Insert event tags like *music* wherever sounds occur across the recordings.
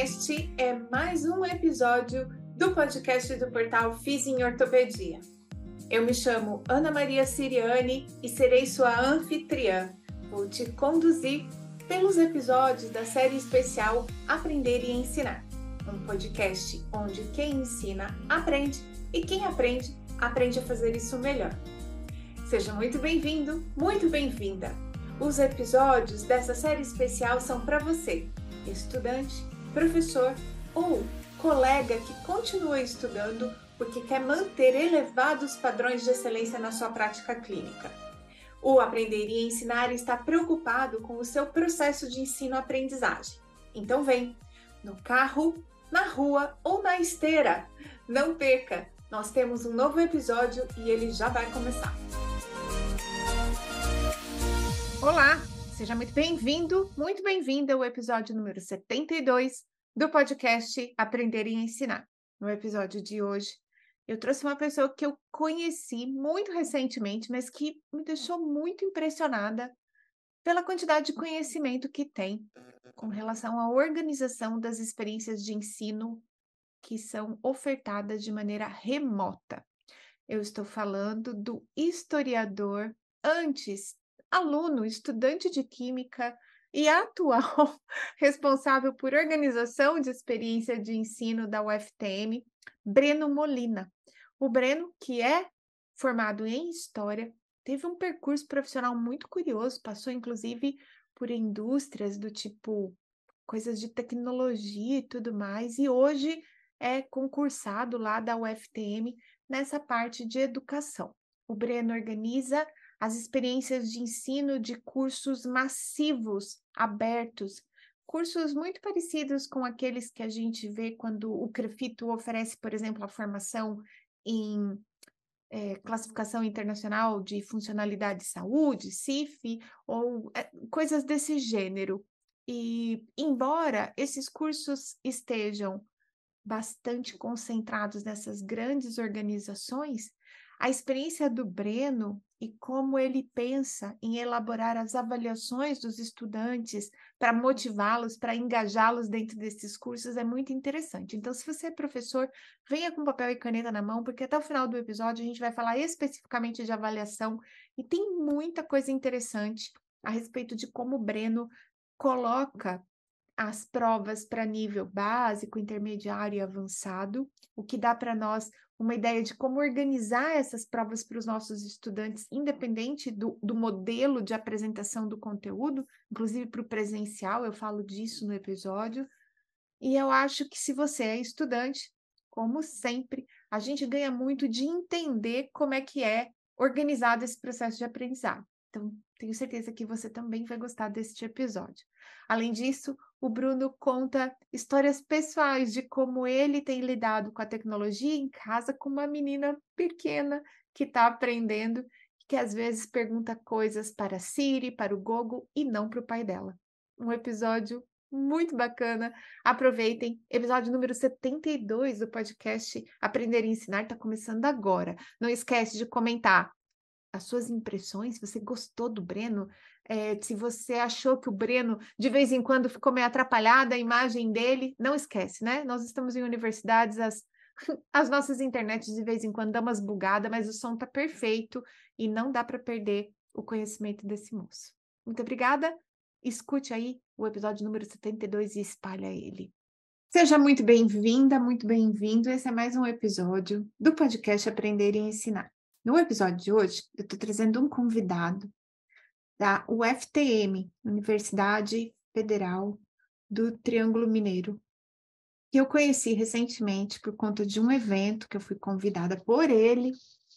Este é mais um episódio do podcast do portal Fiz em Ortopedia. Eu me chamo Ana Maria Siriani e serei sua anfitriã. Vou te conduzir pelos episódios da série especial Aprender e Ensinar, um podcast onde quem ensina aprende e quem aprende aprende a fazer isso melhor. Seja muito bem-vindo, muito bem-vinda. Os episódios dessa série especial são para você, estudante, professor ou colega que continua estudando porque quer manter elevados padrões de excelência na sua prática clínica. O Aprender e Ensinar está preocupado com o seu processo de ensino-aprendizagem. Então vem, no carro, na rua ou na esteira. Não perca! Nós temos um novo episódio e ele já vai começar. Olá, seja muito bem-vindo, muito bem-vinda ao episódio número 72 do podcast Aprender e Ensinar. No episódio de hoje, eu trouxe uma pessoa que eu conheci muito recentemente, mas que me deixou muito impressionada pela quantidade de conhecimento que tem com relação à organização das experiências de ensino que são ofertadas de maneira remota. Eu estou falando do historiador, antes aluno, estudante de química e atual *laughs* responsável por organização de experiência de ensino da UFTM, Breno Molina. O Breno, que é formado em História, teve um percurso profissional muito curioso, passou inclusive por indústrias do tipo coisas de tecnologia e tudo mais, e hoje é concursado lá da UFTM nessa parte de educação. O Breno organiza as experiências de ensino de cursos massivos, abertos, cursos muito parecidos com aqueles que a gente vê quando o Crefito oferece, por exemplo, a formação em é, classificação internacional de funcionalidade de saúde, CIF, ou é, coisas desse gênero. E, embora esses cursos estejam bastante concentrados nessas grandes organizações, a experiência do Breno e como ele pensa em elaborar as avaliações dos estudantes para motivá-los, para engajá-los dentro desses cursos é muito interessante. Então, se você é professor, venha com papel e caneta na mão, porque até o final do episódio a gente vai falar especificamente de avaliação e tem muita coisa interessante a respeito de como o Breno coloca as provas para nível básico, intermediário e avançado, o que dá para nós uma ideia de como organizar essas provas para os nossos estudantes, independente do, do modelo de apresentação do conteúdo, inclusive para o presencial, eu falo disso no episódio. E eu acho que se você é estudante, como sempre, a gente ganha muito de entender como é que é organizado esse processo de aprendizado. Então, tenho certeza que você também vai gostar deste episódio. Além disso, o Bruno conta histórias pessoais de como ele tem lidado com a tecnologia em casa com uma menina pequena que está aprendendo, que às vezes pergunta coisas para a Siri, para o Google e não para o pai dela. Um episódio muito bacana. Aproveitem. Episódio número 72 do podcast Aprender e Ensinar está começando agora. Não esquece de comentar as suas impressões, se você gostou do Breno, é, se você achou que o Breno de vez em quando ficou meio atrapalhada a imagem dele, não esquece, né? Nós estamos em universidades, as, *laughs* as nossas internets de vez em quando dão umas bugadas, mas o som tá perfeito e não dá para perder o conhecimento desse moço. Muito obrigada. Escute aí o episódio número 72 e espalha ele. Seja muito bem-vinda, muito bem-vindo. Esse é mais um episódio do podcast Aprender e Ensinar. No episódio de hoje, eu estou trazendo um convidado da UFTM, Universidade Federal do Triângulo Mineiro, que eu conheci recentemente por conta de um evento que eu fui convidada por ele,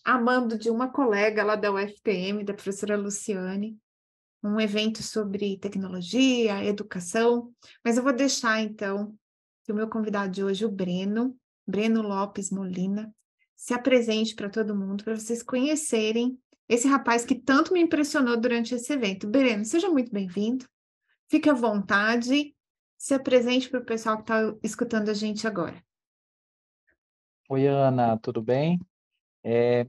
amando de uma colega lá da UFTM, da professora Luciane, um evento sobre tecnologia, educação, mas eu vou deixar então que o meu convidado de hoje, o Breno, Breno Lopes Molina, se apresente para todo mundo, para vocês conhecerem esse rapaz que tanto me impressionou durante esse evento. Breno, seja muito bem-vindo. Fique à vontade, se apresente para o pessoal que está escutando a gente agora. Oi, Ana, tudo bem? É,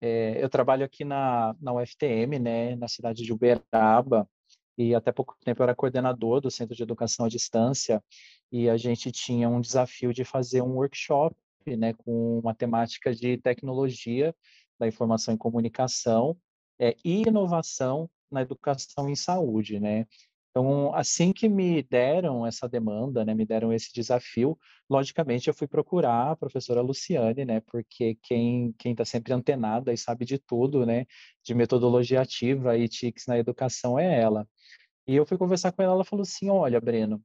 é, eu trabalho aqui na, na UFTM, né, na cidade de Uberaba, e até pouco tempo eu era coordenador do Centro de Educação à Distância, e a gente tinha um desafio de fazer um workshop, né, com uma temática de tecnologia da informação e comunicação é, e inovação na educação em saúde, né? Então, assim que me deram essa demanda, né, me deram esse desafio, logicamente eu fui procurar a professora Luciane, né, porque quem quem está sempre antenada e sabe de tudo, né, de metodologia ativa e TICs na educação é ela. E eu fui conversar com ela, ela falou assim, olha, Breno,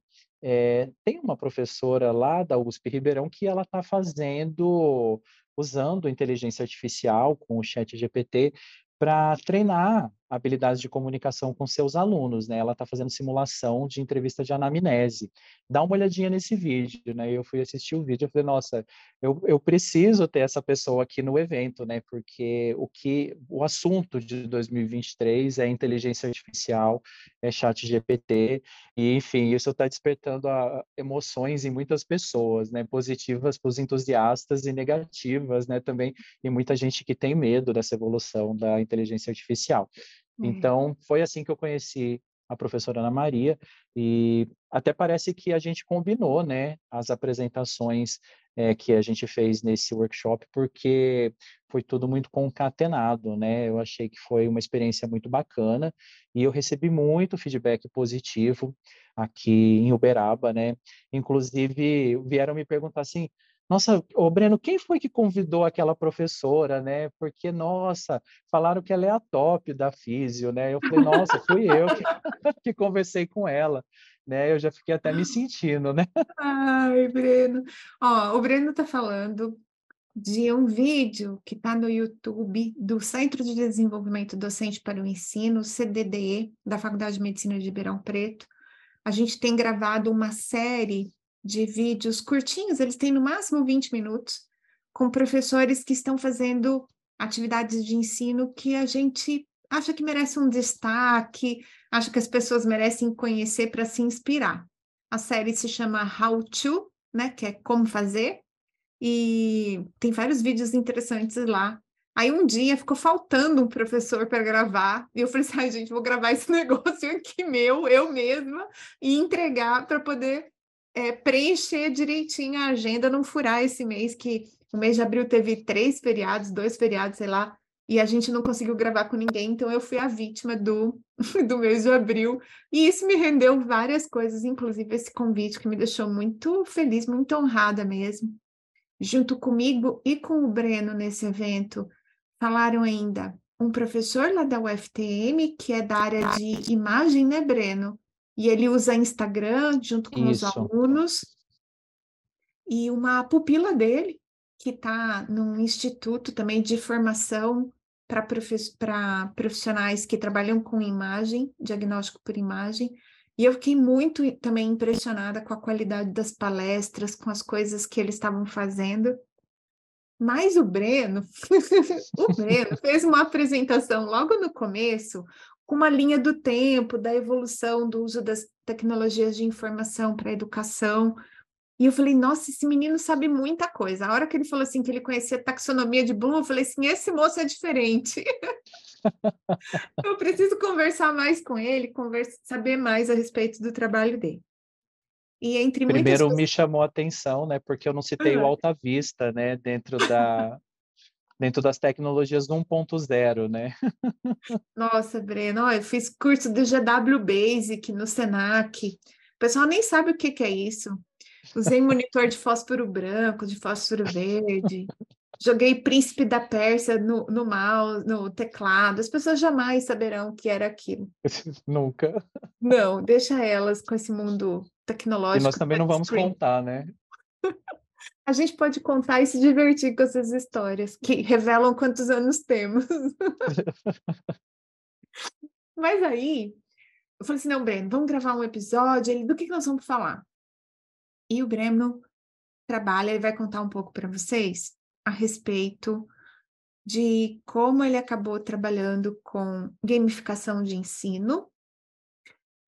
é, tem uma professora lá da USP Ribeirão que ela está fazendo, usando inteligência artificial com o chat GPT para treinar habilidades de comunicação com seus alunos, né? Ela está fazendo simulação de entrevista de anamnese. Dá uma olhadinha nesse vídeo, né? Eu fui assistir o vídeo e falei, nossa, eu, eu preciso ter essa pessoa aqui no evento, né? Porque o que o assunto de 2023 é inteligência artificial, é chat GPT, e enfim, isso está despertando a, emoções em muitas pessoas, né? Positivas para os entusiastas e negativas, né? Também e muita gente que tem medo dessa evolução da inteligência artificial. É. Então, foi assim que eu conheci a professora Ana Maria, e até parece que a gente combinou, né, as apresentações é, que a gente fez nesse workshop, porque foi tudo muito concatenado, né, eu achei que foi uma experiência muito bacana, e eu recebi muito feedback positivo aqui em Uberaba, né, inclusive vieram me perguntar assim, nossa, ô Breno, quem foi que convidou aquela professora, né? Porque, nossa, falaram que ela é a top da físio, né? Eu falei, nossa, fui eu que, *laughs* que conversei com ela, né? Eu já fiquei até me sentindo, né? Ai, Breno. Ó, o Breno tá falando de um vídeo que está no YouTube do Centro de Desenvolvimento Docente para o Ensino, CDDE, da Faculdade de Medicina de Ribeirão Preto. A gente tem gravado uma série de vídeos curtinhos, eles têm no máximo 20 minutos, com professores que estão fazendo atividades de ensino que a gente acha que merece um destaque, acha que as pessoas merecem conhecer para se inspirar. A série se chama How to, né, que é como fazer, e tem vários vídeos interessantes lá. Aí um dia ficou faltando um professor para gravar, e eu falei assim: gente, vou gravar esse *laughs* negócio aqui meu, eu mesma, e entregar para poder é, preencher direitinho a agenda, não furar esse mês, que o mês de abril teve três feriados, dois feriados, sei lá, e a gente não conseguiu gravar com ninguém, então eu fui a vítima do, *laughs* do mês de abril, e isso me rendeu várias coisas, inclusive esse convite que me deixou muito feliz, muito honrada mesmo. Junto comigo e com o Breno nesse evento, falaram ainda um professor lá da UFTM, que é da área de imagem, né, Breno? E ele usa Instagram junto com Isso. os alunos. E uma pupila dele, que está num instituto também de formação para profissionais que trabalham com imagem, diagnóstico por imagem. E eu fiquei muito também impressionada com a qualidade das palestras, com as coisas que eles estavam fazendo. Mas o Breno, *laughs* o Breno fez uma apresentação logo no começo, com uma linha do tempo, da evolução do uso das tecnologias de informação para a educação. E eu falei, nossa, esse menino sabe muita coisa. A hora que ele falou assim que ele conhecia taxonomia de Bloom, eu falei assim, esse moço é diferente. *laughs* eu preciso conversar mais com ele, conversa, saber mais a respeito do trabalho dele. E entre Primeiro me chamou a atenção, né, porque eu não citei uhum. o Alta Vista, né, dentro da, dentro das tecnologias do 1.0, né? Nossa, Breno, eu fiz curso do GW Basic no Senac. O pessoal nem sabe o que, que é isso. Usei monitor de fósforo branco, de fósforo verde. Joguei Príncipe da Pérsia no, no mouse, no teclado. As pessoas jamais saberão o que era aquilo. *laughs* Nunca. Não, deixa elas com esse mundo tecnológico. E nós também não vamos contar, né? *laughs* A gente pode contar e se divertir com essas histórias que revelam quantos anos temos. *laughs* Mas aí, eu falei assim: não, Breno, vamos gravar um episódio. Ele, do que, que nós vamos falar? E o Breno trabalha e vai contar um pouco para vocês a respeito de como ele acabou trabalhando com gamificação de ensino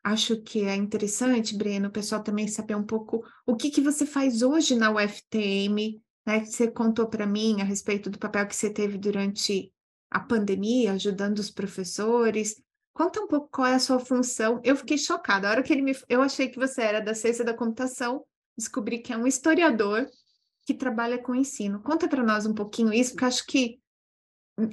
acho que é interessante, Breno, o pessoal também saber um pouco o que, que você faz hoje na UFTM, né? Você contou para mim a respeito do papel que você teve durante a pandemia, ajudando os professores. Conta um pouco qual é a sua função. Eu fiquei chocada. A hora que ele me. Eu achei que você era da ciência da computação, descobri que é um historiador que trabalha com ensino. Conta para nós um pouquinho isso, porque acho que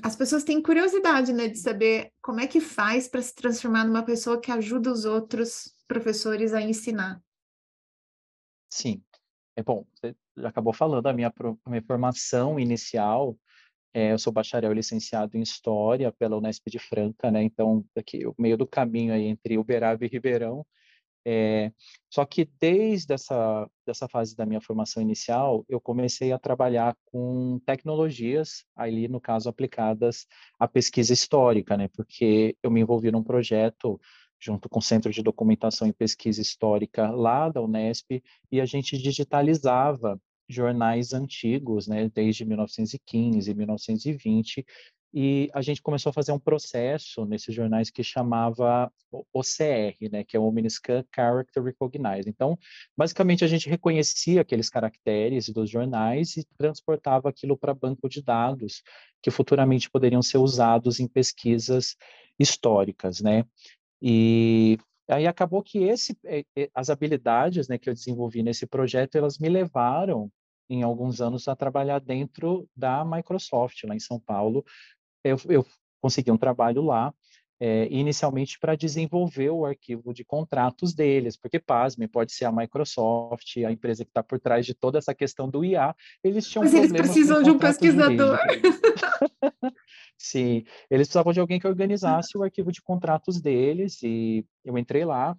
as pessoas têm curiosidade, né, de saber como é que faz para se transformar numa pessoa que ajuda os outros professores a ensinar. Sim. É bom, você já acabou falando, a minha, a minha formação inicial é, eu sou bacharel licenciado em História pela Unesp de Franca, né? Então, aqui, o meio do caminho aí entre Uberaba e Ribeirão. É, só que desde essa dessa fase da minha formação inicial, eu comecei a trabalhar com tecnologias, ali no caso aplicadas à pesquisa histórica, né? Porque eu me envolvi num projeto junto com o Centro de Documentação e Pesquisa Histórica lá da Unesp, e a gente digitalizava jornais antigos, né, desde 1915, 1920, e a gente começou a fazer um processo nesses jornais que chamava OCR, né, que é o Omniscan Character Recognize. Então, basicamente a gente reconhecia aqueles caracteres dos jornais e transportava aquilo para banco de dados que futuramente poderiam ser usados em pesquisas históricas, né? E Aí acabou que esse, eh, eh, as habilidades né, que eu desenvolvi nesse projeto, elas me levaram, em alguns anos, a trabalhar dentro da Microsoft, lá em São Paulo. Eu, eu consegui um trabalho lá, é, inicialmente para desenvolver o arquivo de contratos deles, porque, pasme, pode ser a Microsoft, a empresa que está por trás de toda essa questão do IA, eles tinham Mas eles precisam de um pesquisador. *laughs* Sim, eles precisavam de alguém que organizasse o arquivo de contratos deles e eu entrei lá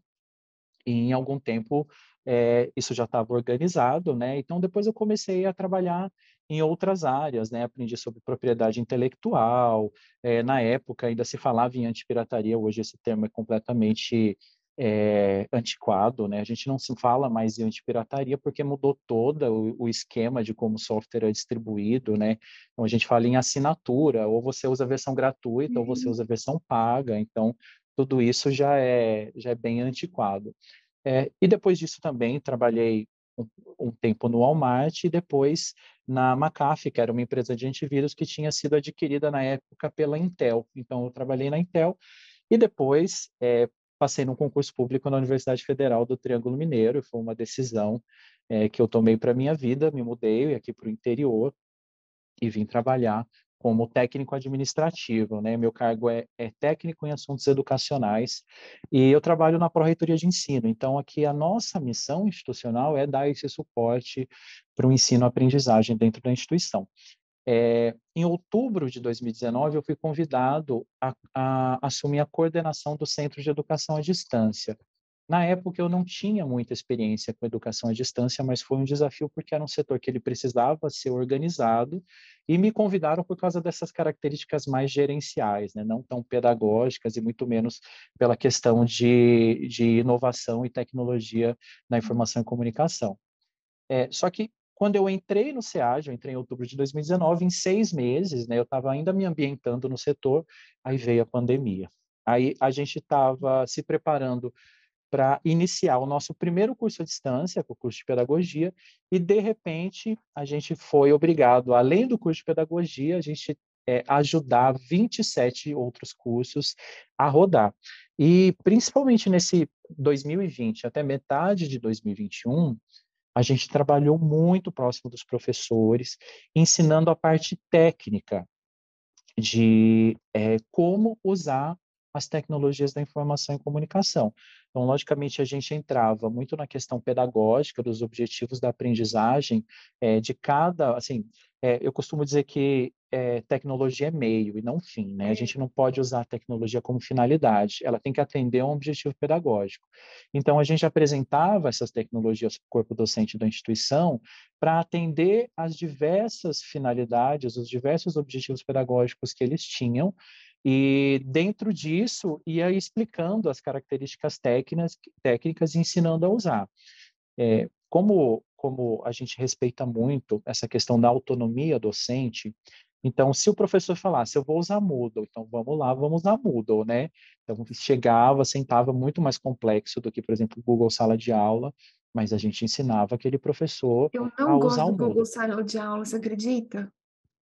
e em algum tempo é, isso já estava organizado, né? Então depois eu comecei a trabalhar em outras áreas, né? Aprendi sobre propriedade intelectual. É, na época ainda se falava em antipirataria, hoje esse termo é completamente é, antiquado, né? A gente não se fala mais em antipirataria porque mudou todo o, o, esquema de como o software é distribuído, né? Então a gente fala em assinatura, ou você usa a versão gratuita, uhum. ou você uhum. usa a versão paga. Então tudo isso já é já é bem antiquado. É, e depois disso também trabalhei um, um, tempo no Walmart e depois na McAfee, que era uma empresa de antivírus que tinha sido adquirida na época pela Intel. Então eu trabalhei na Intel e depois, é, passei num concurso público na Universidade Federal do Triângulo Mineiro, foi uma decisão é, que eu tomei para minha vida, me mudei aqui para o interior e vim trabalhar como técnico administrativo, né? Meu cargo é, é, técnico em assuntos educacionais e eu trabalho na Pró-Reitoria de Ensino. Então, aqui a nossa missão institucional é dar esse suporte para o ensino-aprendizagem dentro da instituição. É, em outubro de 2019, eu fui convidado a, a, assumir a coordenação do Centro de Educação à Distância. Na época, eu não tinha muita experiência com educação à distância, mas foi um desafio porque era um setor que ele precisava ser organizado e me convidaram por causa dessas características mais gerenciais, né? não tão pedagógicas e muito menos pela questão de, de inovação e tecnologia na informação e comunicação. É, só que quando eu entrei no SEAG, eu entrei em outubro de 2019, em seis meses, né, eu estava ainda me ambientando no setor, aí veio a pandemia. Aí a gente estava se preparando para iniciar o nosso primeiro curso à distância, o curso de pedagogia, e de repente a gente foi obrigado, além do curso de pedagogia, a gente é, ajudar 27 outros cursos a rodar. E principalmente nesse 2020 até metade de 2021, a gente trabalhou muito próximo dos professores, ensinando a parte técnica de é, como usar as tecnologias da informação e comunicação. Então, logicamente, a gente entrava muito na questão pedagógica dos objetivos da aprendizagem é, de cada, assim, é, eu costumo dizer que é, tecnologia é meio e não fim, né? A gente não pode usar a tecnologia como finalidade, ela tem que atender a um objetivo pedagógico. Então, a gente apresentava essas tecnologias para o corpo docente da instituição para atender às diversas finalidades, os diversos objetivos pedagógicos que eles tinham, e dentro disso ia explicando as características técnicas, técnicas e ensinando a usar. É, como, como a gente respeita muito essa questão da autonomia docente, então, se o professor falasse, eu vou usar Moodle, então vamos lá, vamos usar Moodle, né? Então, chegava, sentava muito mais complexo do que, por exemplo, Google Sala de Aula, mas a gente ensinava aquele professor eu não a gosto usar o do Moodle. Google Sala de Aula, você acredita?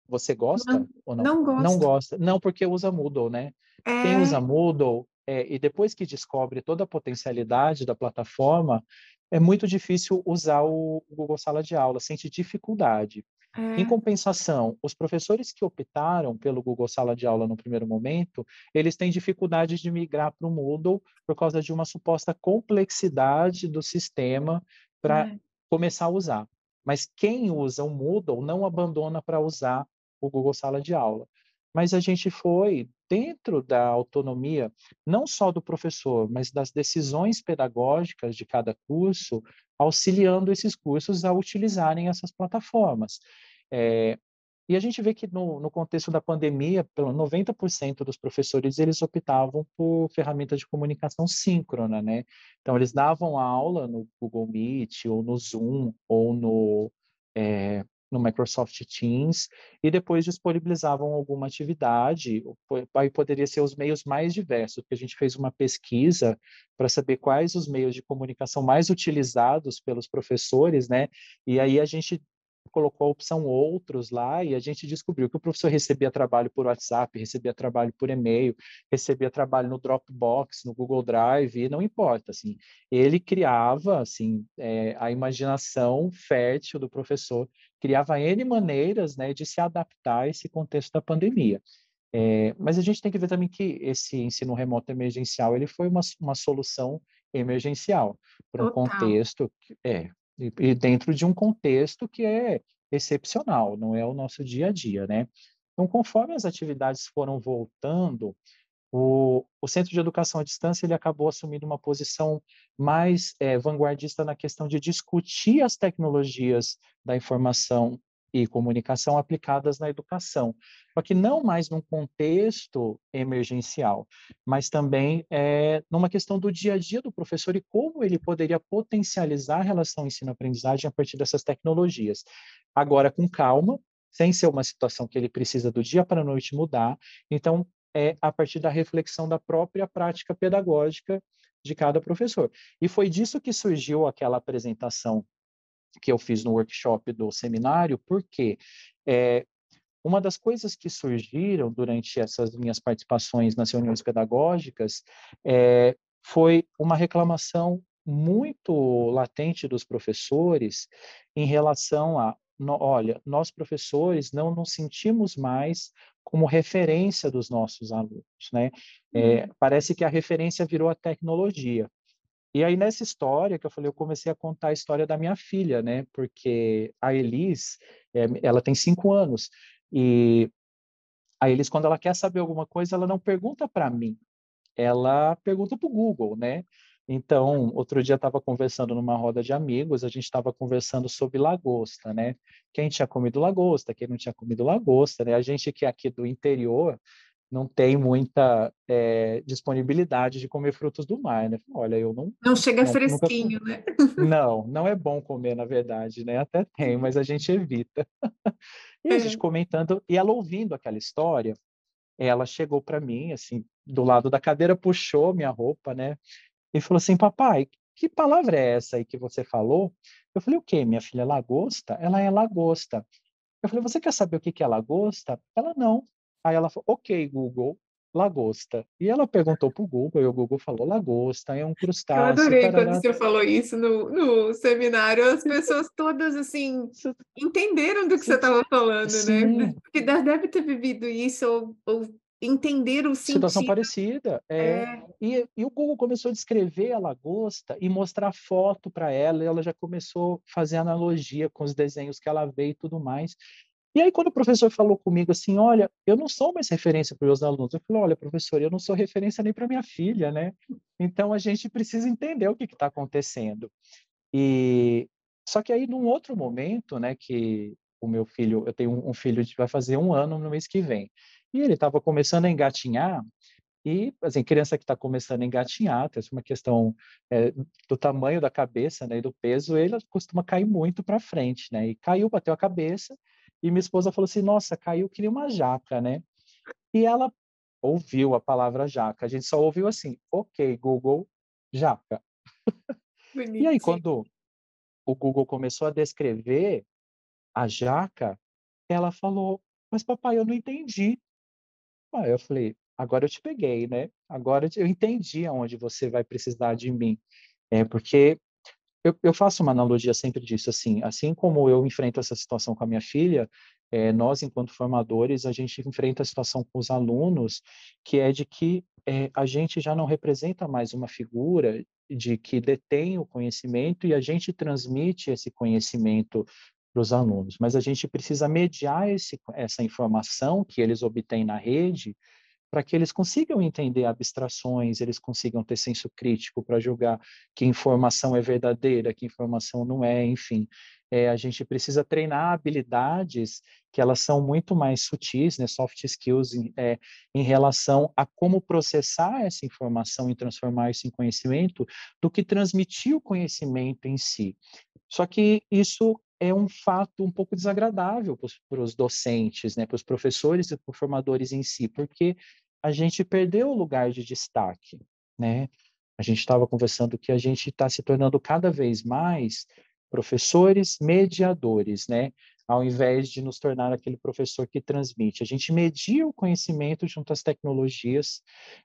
Você gosta não, ou não? Não gosto. Não gosta. Não, porque usa Moodle, né? É... Quem usa Moodle é, e depois que descobre toda a potencialidade da plataforma, é muito difícil usar o Google Sala de Aula, sente dificuldade. É. Em compensação, os professores que optaram pelo Google Sala de Aula no primeiro momento, eles têm dificuldade de migrar para o Moodle por causa de uma suposta complexidade do sistema para é. começar a usar. Mas quem usa o Moodle não abandona para usar o Google Sala de Aula mas a gente foi dentro da autonomia, não só do professor, mas das decisões pedagógicas de cada curso, auxiliando esses cursos a utilizarem essas plataformas. É, e a gente vê que no, no contexto da pandemia, pelo 90% dos professores eles optavam por ferramentas de comunicação síncrona, né? Então eles davam aula no Google Meet ou no Zoom ou no é, no Microsoft Teams e depois disponibilizavam alguma atividade, aí poderia ser os meios mais diversos, porque a gente fez uma pesquisa para saber quais os meios de comunicação mais utilizados pelos professores, né? E aí a gente colocou a opção outros lá e a gente descobriu que o professor recebia trabalho por WhatsApp, recebia trabalho por e-mail, recebia trabalho no Dropbox, no Google Drive, e não importa, assim, ele criava, assim, é, a imaginação fértil do professor, criava N maneiras, né, de se adaptar a esse contexto da pandemia. É, mas a gente tem que ver também que esse ensino remoto emergencial, ele foi uma, uma solução emergencial para um contexto que, é, e, e dentro de um contexto que é excepcional, não é o nosso dia a dia, né? Então, conforme as atividades foram voltando, o, o Centro de Educação à Distância ele acabou assumindo uma posição mais é, vanguardista na questão de discutir as tecnologias da informação e comunicação aplicadas na educação. Só que não mais num contexto emergencial, mas também é, numa questão do dia a dia do professor e como ele poderia potencializar a relação ensino-aprendizagem a partir dessas tecnologias. Agora, com calma, sem ser uma situação que ele precisa do dia para a noite mudar. Então, é a partir da reflexão da própria prática pedagógica de cada professor. E foi disso que surgiu aquela apresentação que eu fiz no workshop do seminário, porque é, uma das coisas que surgiram durante essas minhas participações nas reuniões pedagógicas é, foi uma reclamação muito latente dos professores em relação a, no, olha, nós professores não nos sentimos mais como referência dos nossos alunos, né? É, parece que a referência virou a tecnologia. E aí, nessa história que eu falei, eu comecei a contar a história da minha filha, né? Porque a Elis, é, ela tem cinco anos. E a Elis, quando ela quer saber alguma coisa, ela não pergunta para mim. Ela pergunta para o Google, né? Então, outro dia estava conversando numa roda de amigos, a gente estava conversando sobre lagosta, né? Quem tinha comido lagosta, quem não tinha comido lagosta, né? A gente que é aqui do interior, não tem muita é, disponibilidade de comer frutos do mar, né? Olha, eu não. Não chega não, fresquinho, nunca... né? Não, não é bom comer, na verdade, né? Até tem, mas a gente evita. e a é. gente comentando, e ela ouvindo aquela história, ela chegou para mim, assim, do lado da cadeira, puxou minha roupa, né? E falou assim: Papai, que palavra é essa aí que você falou? Eu falei: O quê? Minha filha, lagosta? Ela é lagosta. Eu falei: Você quer saber o que é lagosta? Ela não. Aí ela falou, ok, Google, lagosta. E ela perguntou para o Google, e o Google falou, lagosta é um crustáceo. Eu adorei tarará. quando você falou isso no, no seminário, as pessoas todas, assim, entenderam do que você estava falando, né? Sim. né? Porque deve ter vivido isso, ou, ou entender o sentido. Situação parecida. É. é. E, e, o Google começou a descrever a lagosta e mostrar foto para ela, e ela já começou a fazer analogia com os desenhos que ela vê e tudo mais. E aí, quando o professor falou comigo assim, olha, eu não sou mais referência para os meus alunos, eu falei, olha, professor, eu não sou referência nem para minha filha, né? Então, a gente precisa entender o que está acontecendo. E só que aí, num outro momento, né, que o meu filho, eu tenho um filho que vai fazer um ano no mês que vem, e ele estava começando a engatinhar, e, assim, criança que está começando a engatinhar, tem uma questão é, do tamanho da cabeça, né, e do peso, ele costuma cair muito para frente, né, e caiu, bateu a cabeça, e minha esposa falou assim: Nossa, caiu que nem uma jaca, né? E ela ouviu a palavra jaca. A gente só ouviu assim: Ok, Google, jaca. e aí, quando o Google começou a descrever a jaca, ela falou: Mas papai, eu não entendi. Aí eu falei: agora eu te peguei, né? Agora eu entendi aonde você vai precisar de mim. É porque eu, eu, faço uma analogia sempre disso, assim, assim como eu enfrento essa situação com a minha filha, é, nós, enquanto formadores, a gente enfrenta a situação com os alunos, que é de que é, a gente já não representa mais uma figura de que detém o conhecimento e a gente transmite esse conhecimento para os alunos, mas a gente precisa mediar esse, essa informação que eles obtêm na rede para que eles consigam entender abstrações, eles consigam ter senso crítico para julgar que informação é verdadeira, que informação não é, enfim. É, a gente precisa treinar habilidades que elas são muito mais sutis, né, soft skills, em, é, em relação a como processar essa informação e transformar isso em conhecimento, do que transmitir o conhecimento em si. Só que isso é um fato um pouco desagradável para os docentes, né, para os professores e para os formadores em si, porque a gente perdeu o lugar de destaque, né? A gente estava conversando que a gente está se tornando cada vez mais professores mediadores, né? Ao invés de nos tornar aquele professor que transmite. A gente media o conhecimento junto às tecnologias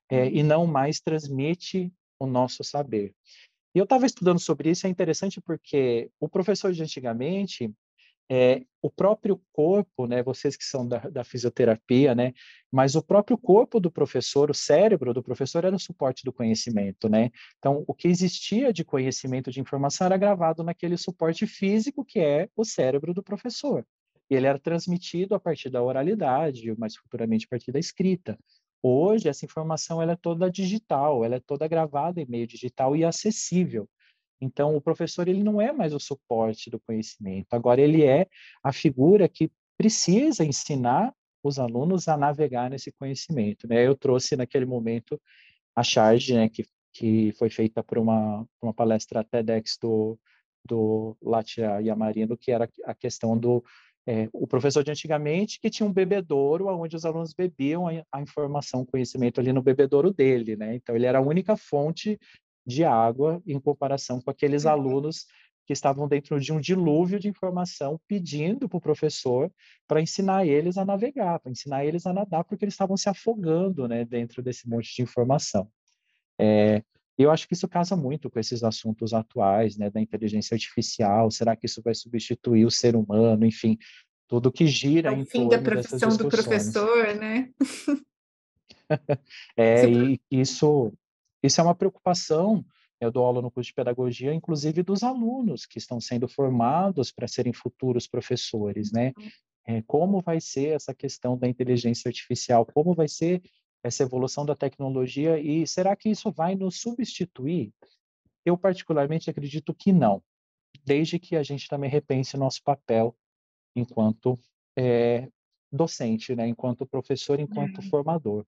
é, e não mais transmite o nosso saber. E eu estava estudando sobre isso, é interessante porque o professor de antigamente, é, o próprio corpo, né, vocês que são da, da, fisioterapia, né, mas o próprio corpo do professor, o cérebro do professor era o suporte do conhecimento, né? Então, o que existia de conhecimento de informação era gravado naquele suporte físico que é o cérebro do professor. E ele era transmitido a partir da oralidade, mais futuramente a partir da escrita. Hoje, essa informação ela é toda digital, ela é toda gravada em meio digital e acessível. Então, o professor ele não é mais o suporte do conhecimento, agora ele é a figura que precisa ensinar os alunos a navegar nesse conhecimento. Né? Eu trouxe naquele momento a charge, né, que, que foi feita por uma, uma palestra TEDx do, do Latia Yamarino, que era a questão do é, o professor de antigamente que tinha um bebedouro onde os alunos bebiam a, a informação, o conhecimento ali no bebedouro dele, né? Então ele era a única fonte de água em comparação com aqueles uhum. alunos que estavam dentro de um dilúvio de informação pedindo para o professor para ensinar eles a navegar, para ensinar eles a nadar, porque eles estavam se afogando né, dentro desse monte de informação. É, eu acho que isso casa muito com esses assuntos atuais, né, da inteligência artificial. Será que isso vai substituir o ser humano? Enfim, tudo que gira é o em fim da profissão do professor, né? *laughs* é, e isso isso é uma preocupação. Eu dou aula no curso de pedagogia, inclusive dos alunos que estão sendo formados para serem futuros professores, né? Uhum. É, como vai ser essa questão da inteligência artificial? Como vai ser essa evolução da tecnologia? E será que isso vai nos substituir? Eu, particularmente, acredito que não, desde que a gente também repense o nosso papel enquanto é, docente, né? enquanto professor, enquanto é. formador.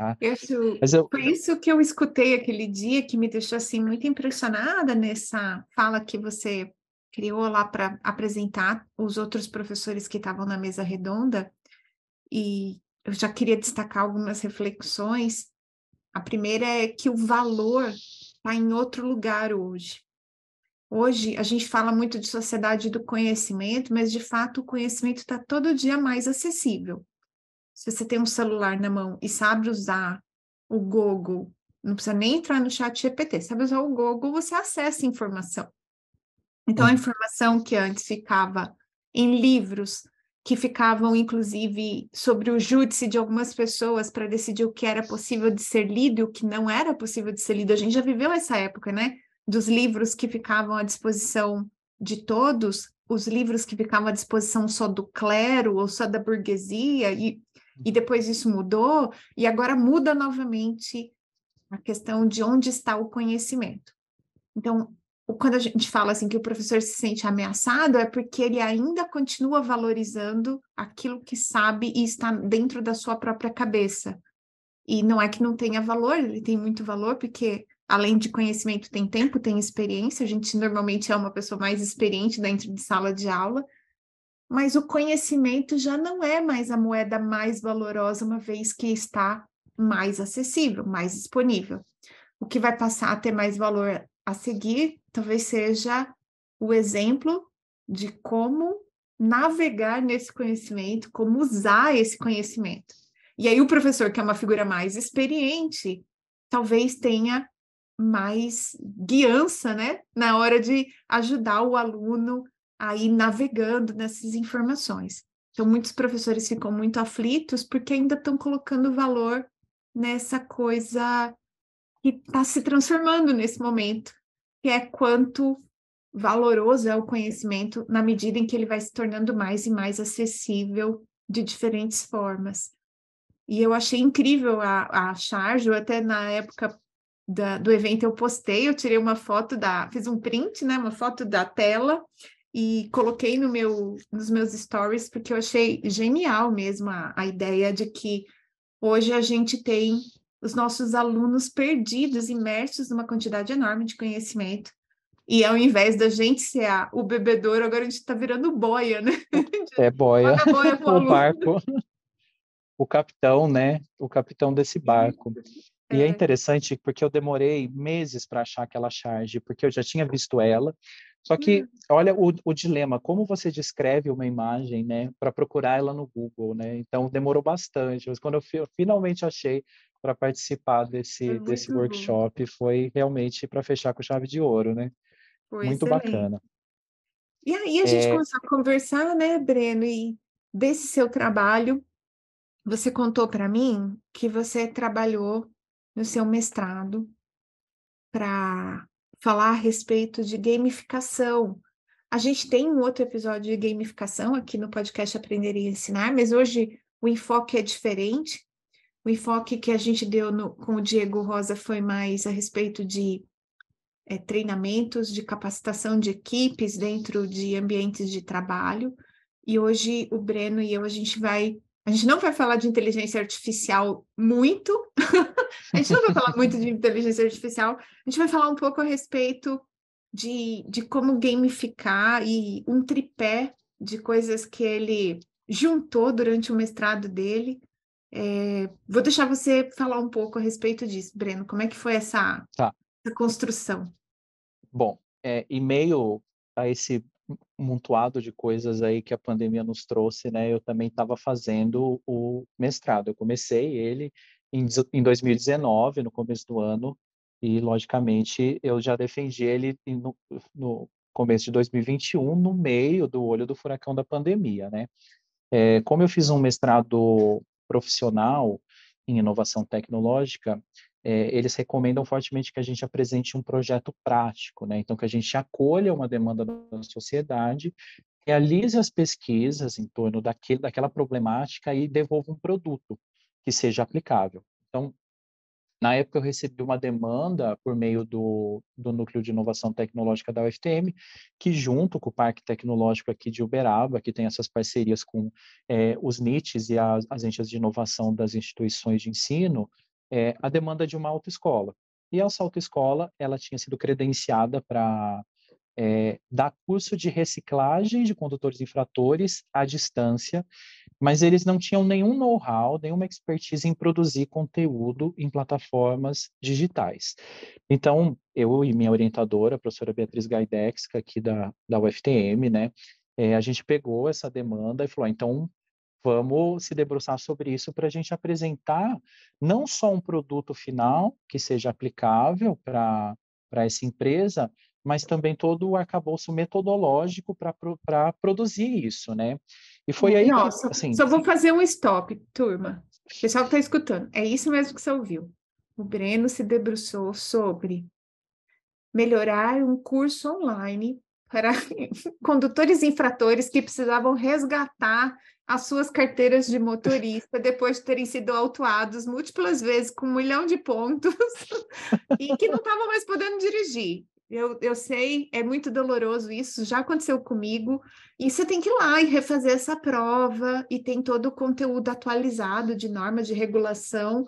Tá? Isso, eu... Foi isso que eu escutei aquele dia que me deixou assim muito impressionada nessa fala que você criou lá para apresentar os outros professores que estavam na mesa redonda. E eu já queria destacar algumas reflexões. A primeira é que o valor está em outro lugar hoje. Hoje a gente fala muito de sociedade do conhecimento, mas de fato o conhecimento está todo dia mais acessível se você tem um celular na mão e sabe usar o Google, não precisa nem entrar no chat GPT, sabe usar o Google, você acessa informação. Então, a informação que antes ficava em livros, que ficavam, inclusive, sobre o júdice de algumas pessoas para decidir o que era possível de ser lido e o que não era possível de ser lido. A gente já viveu essa época, né? Dos livros que ficavam à disposição de todos, os livros que ficavam à disposição só do clero ou só da burguesia, e e depois isso mudou, e agora muda novamente a questão de onde está o conhecimento. Então, quando a gente fala assim que o professor se sente ameaçado, é porque ele ainda continua valorizando aquilo que sabe e está dentro da sua própria cabeça. E não é que não tenha valor, ele tem muito valor, porque além de conhecimento, tem tempo, tem experiência. A gente normalmente é uma pessoa mais experiente dentro de sala de aula, mas o conhecimento já não é mais a moeda mais valorosa, uma vez que está mais acessível, mais disponível. O que vai passar a ter mais valor a seguir talvez seja o exemplo de como navegar nesse conhecimento, como usar esse conhecimento. E aí o professor, que é uma figura mais experiente, talvez tenha mais guiança, né, na hora de ajudar o aluno a ir navegando nessas informações. Então, muitos professores ficam muito aflitos porque ainda estão colocando valor nessa coisa que está se transformando nesse momento, que é quanto valoroso é o conhecimento na medida em que ele vai se tornando mais e mais acessível de diferentes formas. E eu achei incrível a, a charge, até na época da, do evento eu postei, eu tirei uma foto da, fiz um print, né, uma foto da tela e coloquei no meu, nos meus stories porque eu achei genial mesmo a, a ideia de que hoje a gente tem os nossos alunos perdidos, imersos numa quantidade enorme de conhecimento. E ao invés da gente ser a, o bebedouro, agora a gente está virando boia, né? *laughs* É boia, boia *laughs* o barco, o capitão, né? O capitão desse barco. É. E é interessante porque eu demorei meses para achar aquela charge, porque eu já tinha visto ela, só que, hum. olha o, o, dilema, como você descreve uma imagem, né, para procurar ela no Google, né? Então, demorou bastante, mas quando eu, eu finalmente achei para participar desse, desse workshop, bom. foi realmente para fechar com chave de ouro, né? Foi Muito excelente. bacana. E aí a gente é... começou a conversar, né, Breno, e desse seu trabalho, você contou para mim que você trabalhou no seu mestrado para falar a respeito de gamificação. A gente tem um outro episódio de gamificação aqui no podcast Aprender e Ensinar, mas hoje o enfoque é diferente. O enfoque que a gente deu no, com o Diego Rosa foi mais a respeito de é, treinamentos, de capacitação de equipes dentro de ambientes de trabalho. E hoje o Breno e eu, a gente vai. A gente não vai falar de inteligência artificial muito, *laughs* a gente não vai falar muito de inteligência artificial, a gente vai falar um pouco a respeito de, de como gamificar e um tripé de coisas que ele juntou durante o mestrado dele. É, vou deixar você falar um pouco a respeito disso, Breno. Como é que foi essa, tá. essa construção? Bom, é, e meio a esse montuado de coisas aí que a pandemia nos trouxe, né? Eu também estava fazendo o mestrado. Eu comecei ele em, em 2019, no começo do ano, e logicamente eu já defendi ele no, no começo de 2021, no meio do olho do furacão da pandemia, né? É, como eu fiz um mestrado profissional em inovação tecnológica, é, eles recomendam fortemente que a gente apresente um projeto prático, né? Então, que a gente acolha uma demanda da sociedade, realize as pesquisas em torno daquele, daquela problemática e devolva um produto que seja aplicável. Então, na época eu recebi uma demanda por meio do, do Núcleo de Inovação Tecnológica da UFTM, que junto com o Parque Tecnológico aqui de Uberaba, que tem essas parcerias com é, os NITs e as, as de inovação das instituições de ensino, é, a demanda de uma autoescola. E essa autoescola, ela tinha sido credenciada para é, dar curso de reciclagem de condutores infratores à distância, mas eles não tinham nenhum know-how, nenhuma expertise em produzir conteúdo em plataformas digitais. Então, eu e minha orientadora, a professora Beatriz Gaidex, é aqui da, da UFTM, né, é, a gente pegou essa demanda e falou, ah, então, vamos se debruçar sobre isso para a gente apresentar não só um produto final que seja aplicável para essa empresa, mas também todo o arcabouço metodológico para produzir isso, né? E foi aí Nossa, que, assim, só vou fazer um stop, turma. O pessoal que está escutando, é isso mesmo que você ouviu. O Breno se debruçou sobre melhorar um curso online para *laughs* condutores infratores que precisavam resgatar as suas carteiras de motorista depois de terem sido autuados múltiplas vezes com um milhão de pontos *laughs* e que não estavam mais podendo dirigir. Eu, eu sei, é muito doloroso isso, já aconteceu comigo, e você tem que ir lá e refazer essa prova, e tem todo o conteúdo atualizado de normas de regulação,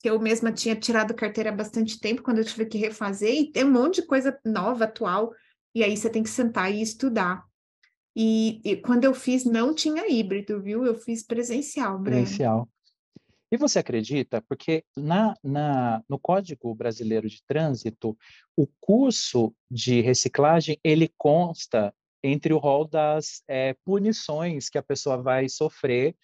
que eu mesma tinha tirado carteira há bastante tempo, quando eu tive que refazer, e tem um monte de coisa nova, atual, e aí você tem que sentar e estudar. E, e quando eu fiz, não tinha híbrido, viu? Eu fiz presencial, Breno. Presencial. E você acredita? Porque na, na, no Código Brasileiro de Trânsito, o curso de reciclagem ele consta entre o rol das é, punições que a pessoa vai sofrer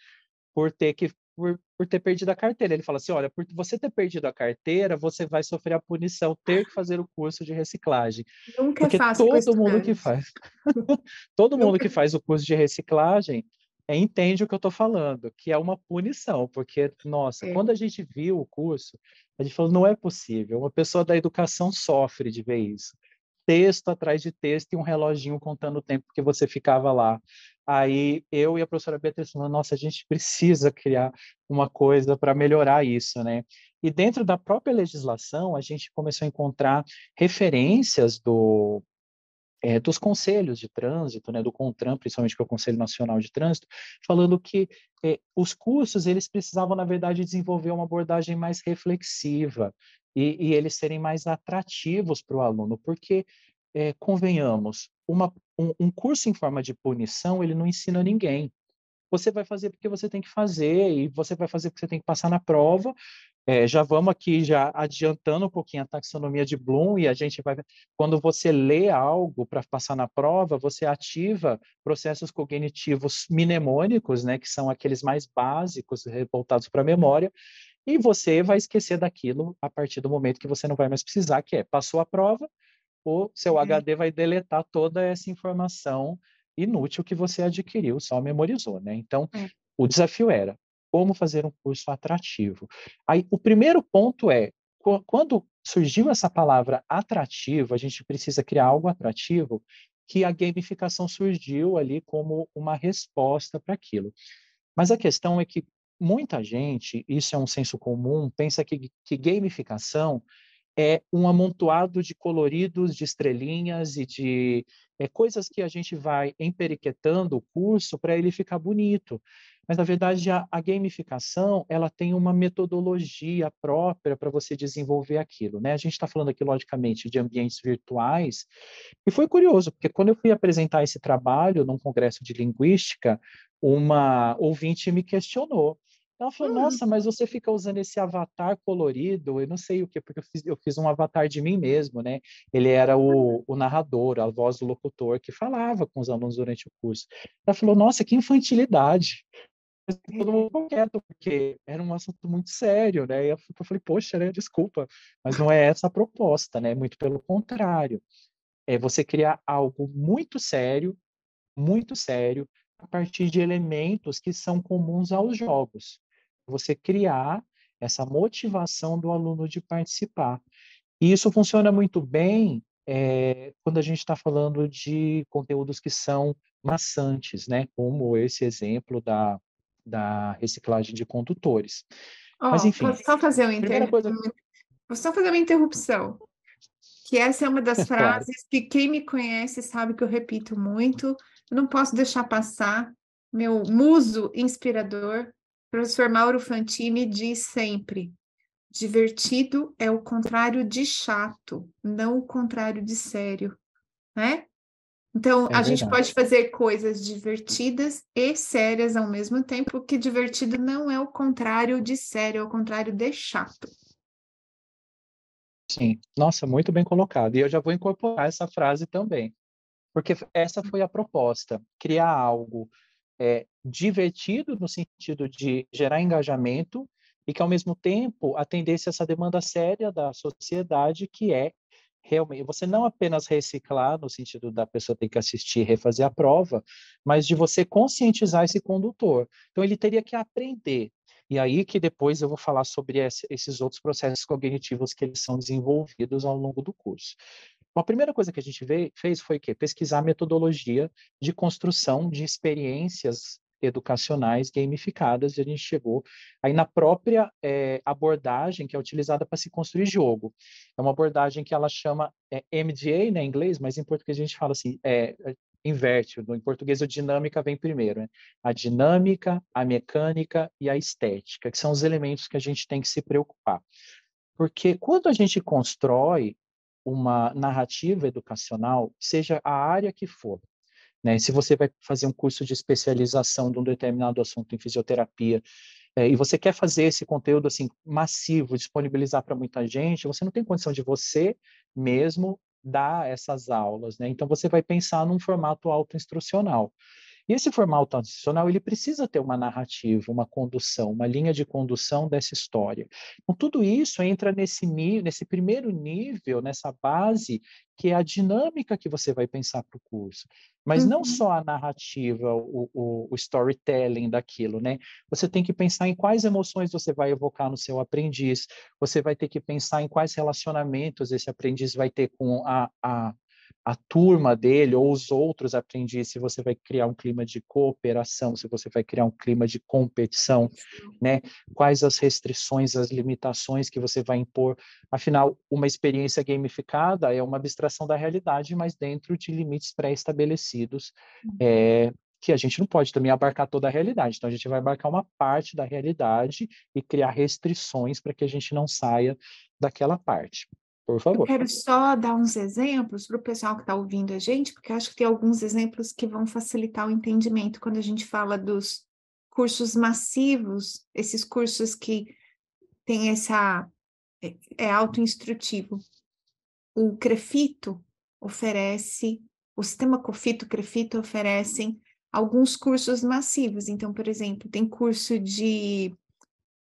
por ter que por, por ter perdido a carteira. Ele fala assim: olha, por você ter perdido a carteira, você vai sofrer a punição, ter que fazer o curso de reciclagem. Nunca é Porque é fácil todo mundo que faz, *laughs* todo mundo que faz o curso de reciclagem é, entende o que eu estou falando, que é uma punição, porque, nossa, é. quando a gente viu o curso, a gente falou, não é possível, uma pessoa da educação sofre de ver isso. Texto atrás de texto e um reloginho contando o tempo que você ficava lá. Aí eu e a professora Beatriz falamos, nossa, a gente precisa criar uma coisa para melhorar isso, né? E dentro da própria legislação, a gente começou a encontrar referências do, é, dos conselhos de trânsito, né, do CONTRAN, principalmente que é o Conselho Nacional de Trânsito, falando que é, os cursos eles precisavam, na verdade, desenvolver uma abordagem mais reflexiva e, e eles serem mais atrativos para o aluno, porque, é, convenhamos, uma, um, um curso em forma de punição, ele não ensina ninguém. Você vai fazer porque você tem que fazer, e você vai fazer porque você tem que passar na prova, é, já vamos aqui já adiantando um pouquinho a taxonomia de Bloom e a gente vai quando você lê algo para passar na prova, você ativa processos cognitivos mnemônicos, né, que são aqueles mais básicos voltados para a memória, e você vai esquecer daquilo a partir do momento que você não vai mais precisar, que é passou a prova, o seu uhum. HD vai deletar toda essa informação inútil que você adquiriu, só memorizou, né? Então, é. o desafio era como fazer um curso atrativo. Aí, o primeiro ponto é, quando surgiu essa palavra atrativo, a gente precisa criar algo atrativo, que a gamificação surgiu ali como uma resposta para aquilo. Mas a questão é que muita gente, isso é um senso comum, pensa que, que gamificação é um amontoado de coloridos, de estrelinhas e de é, coisas que a gente vai emperiquetando o curso para ele ficar bonito. Mas, na verdade, a, a, gamificação ela tem uma metodologia própria para você desenvolver aquilo. Né? A gente está falando aqui, logicamente, de ambientes virtuais, e foi curioso, porque quando eu fui apresentar esse trabalho num congresso de linguística, uma ouvinte me questionou. Ela falou, hum. nossa, mas você fica usando esse avatar colorido, eu não sei o que, porque eu fiz, eu fiz um avatar de mim mesmo, né? Ele era o, o narrador, a voz do locutor que falava com os alunos durante o curso. Ela falou, nossa, que infantilidade todo mundo quieto, porque era um assunto muito sério, né? E eu falei, poxa, né, desculpa, mas não é essa a proposta, né? Muito pelo contrário. É você criar algo muito sério, muito sério, a partir de elementos que são comuns aos jogos. Você criar essa motivação do aluno de participar. E isso funciona muito bem é, quando a gente está falando de conteúdos que são maçantes, né? Como esse exemplo da, da reciclagem de condutores. Oh, Mas, enfim. Posso só fazer uma, inter... coisa... posso só fazer uma interrupção? Que essa é uma das *laughs* frases claro. que quem me conhece sabe que eu repito muito. Eu não posso deixar passar. Meu muso inspirador, professor Mauro Fantini, diz sempre: divertido é o contrário de chato, não o contrário de sério, né? Então, é a gente pode fazer coisas divertidas e sérias ao mesmo tempo, que divertido não é o contrário de sério, é o contrário de chato. Sim, nossa, muito bem colocado. E eu já vou incorporar essa frase também, porque essa foi a proposta: criar algo é, divertido no sentido de gerar engajamento e que, ao mesmo tempo, atendesse essa demanda séria da sociedade, que é realmente você não apenas reciclar no sentido da pessoa ter que assistir refazer a prova, mas de você conscientizar esse condutor. Então ele teria que aprender. E aí que depois eu vou falar sobre esses outros processos cognitivos que eles são desenvolvidos ao longo do curso. A primeira coisa que a gente fez foi que pesquisar a metodologia de construção de experiências educacionais gamificadas, e a gente chegou aí na própria é, abordagem que é utilizada para se construir jogo. É uma abordagem que ela chama é, MDA, né, em inglês, mas em português a gente fala assim, é, inverte, em português a dinâmica vem primeiro, né? A dinâmica, a mecânica e a estética, que são os elementos que a gente tem que se preocupar. Porque quando a gente constrói uma narrativa educacional, seja a área que for, né? Se você vai fazer um curso de especialização de um determinado assunto em fisioterapia é, e você quer fazer esse conteúdo assim massivo, disponibilizar para muita gente, você não tem condição de você mesmo dar essas aulas, né? Então você vai pensar num formato autoinstrucional. E esse formato transicional, ele precisa ter uma narrativa, uma condução, uma linha de condução dessa história. Então, tudo isso entra nesse, nesse primeiro nível, nessa base, que é a dinâmica que você vai pensar para o curso. Mas uhum. não só a narrativa, o, o, o, storytelling daquilo, né? Você tem que pensar em quais emoções você vai evocar no seu aprendiz, você vai ter que pensar em quais relacionamentos esse aprendiz vai ter com a, a a turma dele ou os outros aprendizes, se você vai criar um clima de cooperação, se você vai criar um clima de competição, né? Quais as restrições, as limitações que você vai impor. Afinal, uma experiência gamificada é uma abstração da realidade, mas dentro de limites pré-estabelecidos, é, que a gente não pode também abarcar toda a realidade. Então, a gente vai abarcar uma parte da realidade e criar restrições para que a gente não saia daquela parte. Por favor. Eu quero só dar uns exemplos para o pessoal que está ouvindo a gente, porque acho que tem alguns exemplos que vão facilitar o entendimento quando a gente fala dos cursos massivos, esses cursos que têm essa. é, é auto-instrutivo. O Crefito oferece, o sistema Cofito Crefito oferecem alguns cursos massivos. Então, por exemplo, tem curso de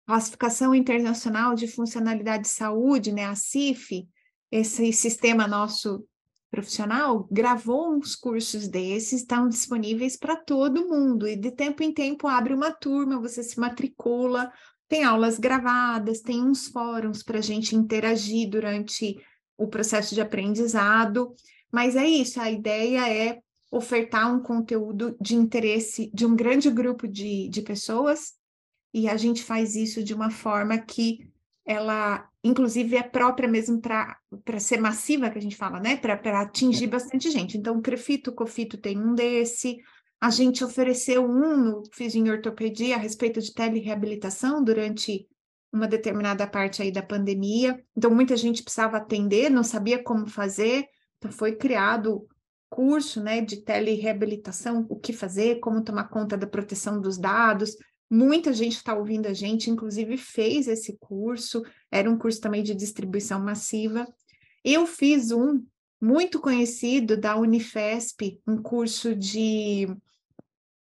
Classificação Internacional de Funcionalidade de Saúde, né, a CIF, esse sistema nosso profissional, gravou uns cursos desses, estão disponíveis para todo mundo, e de tempo em tempo abre uma turma, você se matricula, tem aulas gravadas, tem uns fóruns para a gente interagir durante o processo de aprendizado, mas é isso, a ideia é ofertar um conteúdo de interesse de um grande grupo de, de pessoas, e a gente faz isso de uma forma que ela, inclusive, é própria mesmo para ser massiva, que a gente fala, né? Para atingir bastante gente. Então, o Crefito, o Cofito tem um desse. A gente ofereceu um no Fiz em Ortopedia a respeito de telereabilitação durante uma determinada parte aí da pandemia. Então, muita gente precisava atender, não sabia como fazer. Então, foi criado curso, né, de telereabilitação, o que fazer, como tomar conta da proteção dos dados. Muita gente está ouvindo a gente, inclusive fez esse curso, era um curso também de distribuição massiva. Eu fiz um muito conhecido da Unifesp, um curso de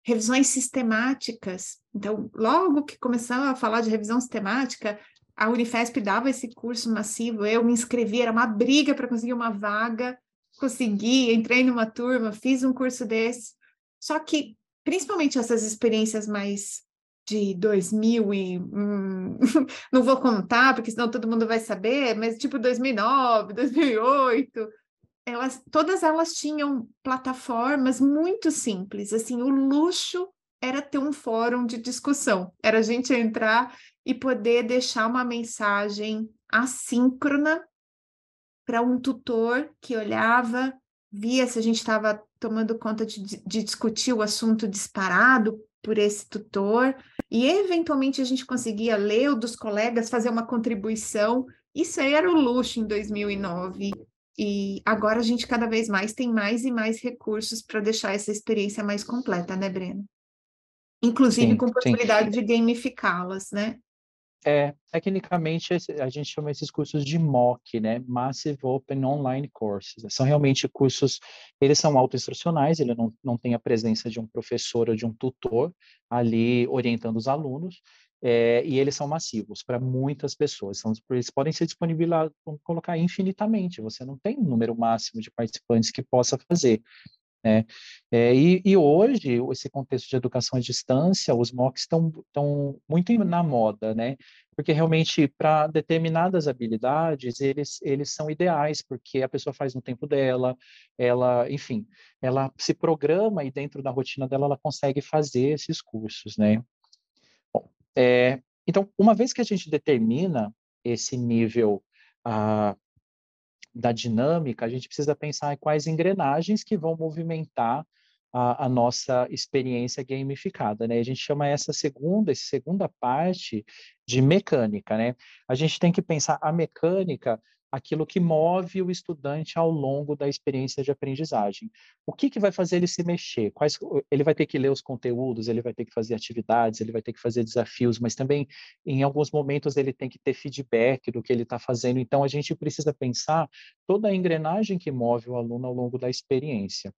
revisões sistemáticas. Então, logo que começamos a falar de revisão sistemática, a Unifesp dava esse curso massivo, eu me inscrevi, era uma briga para conseguir uma vaga, consegui, entrei numa turma, fiz um curso desse. Só que, principalmente essas experiências mais de 2000 e hum, *laughs* não vou contar porque senão todo mundo vai saber, mas tipo 2009, 2008, elas todas elas tinham plataformas muito simples, assim, o luxo era ter um fórum de discussão, era a gente entrar e poder deixar uma mensagem assíncrona para um tutor que olhava, via se a gente estava tomando conta de, de discutir o assunto disparado por esse tutor, e eventualmente a gente conseguia ler o dos colegas, fazer uma contribuição. Isso aí era o luxo em 2009. E agora a gente cada vez mais tem mais e mais recursos para deixar essa experiência mais completa, né, Breno? Inclusive sim, com possibilidade sim. de gamificá-las, né? É, tecnicamente a gente chama esses cursos de MOOC, né? Massive Open Online Courses. São realmente cursos, eles são autoinstrucionais, ele não, não tem a presença de um professor ou de um tutor ali orientando os alunos, é, e eles são massivos para muitas pessoas. São, eles podem ser disponibilizados, colocar infinitamente, você não tem um número máximo de participantes que possa fazer. Né? É, e, e, hoje, esse contexto de educação à distância, os MOOCs estão muito na moda, né? porque realmente para determinadas habilidades eles, eles são ideais, porque a pessoa faz no tempo dela, ela, enfim, ela se programa e dentro da rotina dela ela consegue fazer esses cursos, né? Bom, é, então, uma vez que a gente determina esse nível ah, da dinâmica, a gente precisa pensar em quais engrenagens que vão movimentar a, a, nossa experiência gamificada, né? A gente chama essa segunda, essa segunda parte de mecânica, né? A gente tem que pensar a mecânica aquilo que move o estudante ao longo da experiência de aprendizagem. O que, que vai fazer ele se mexer? Quais, ele vai ter que ler os conteúdos, ele vai ter que fazer atividades, ele vai ter que fazer desafios, mas também, em alguns momentos, ele tem que ter feedback do que ele está fazendo. Então, a gente precisa pensar toda a engrenagem que move o aluno ao longo da experiência.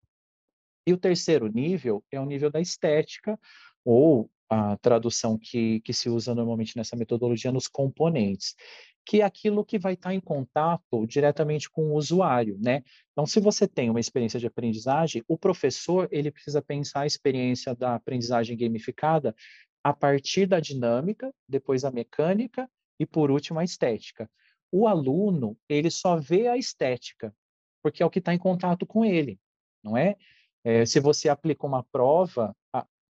E o terceiro nível é o nível da estética, ou a tradução que, que se usa normalmente nessa metodologia nos componentes, que é aquilo que vai estar em contato diretamente com o usuário, né? Então, se você tem uma experiência de aprendizagem, o professor ele precisa pensar a experiência da aprendizagem gamificada a partir da dinâmica, depois a mecânica e por último a estética. O aluno ele só vê a estética porque é o que está em contato com ele, não é? é se você aplica uma prova,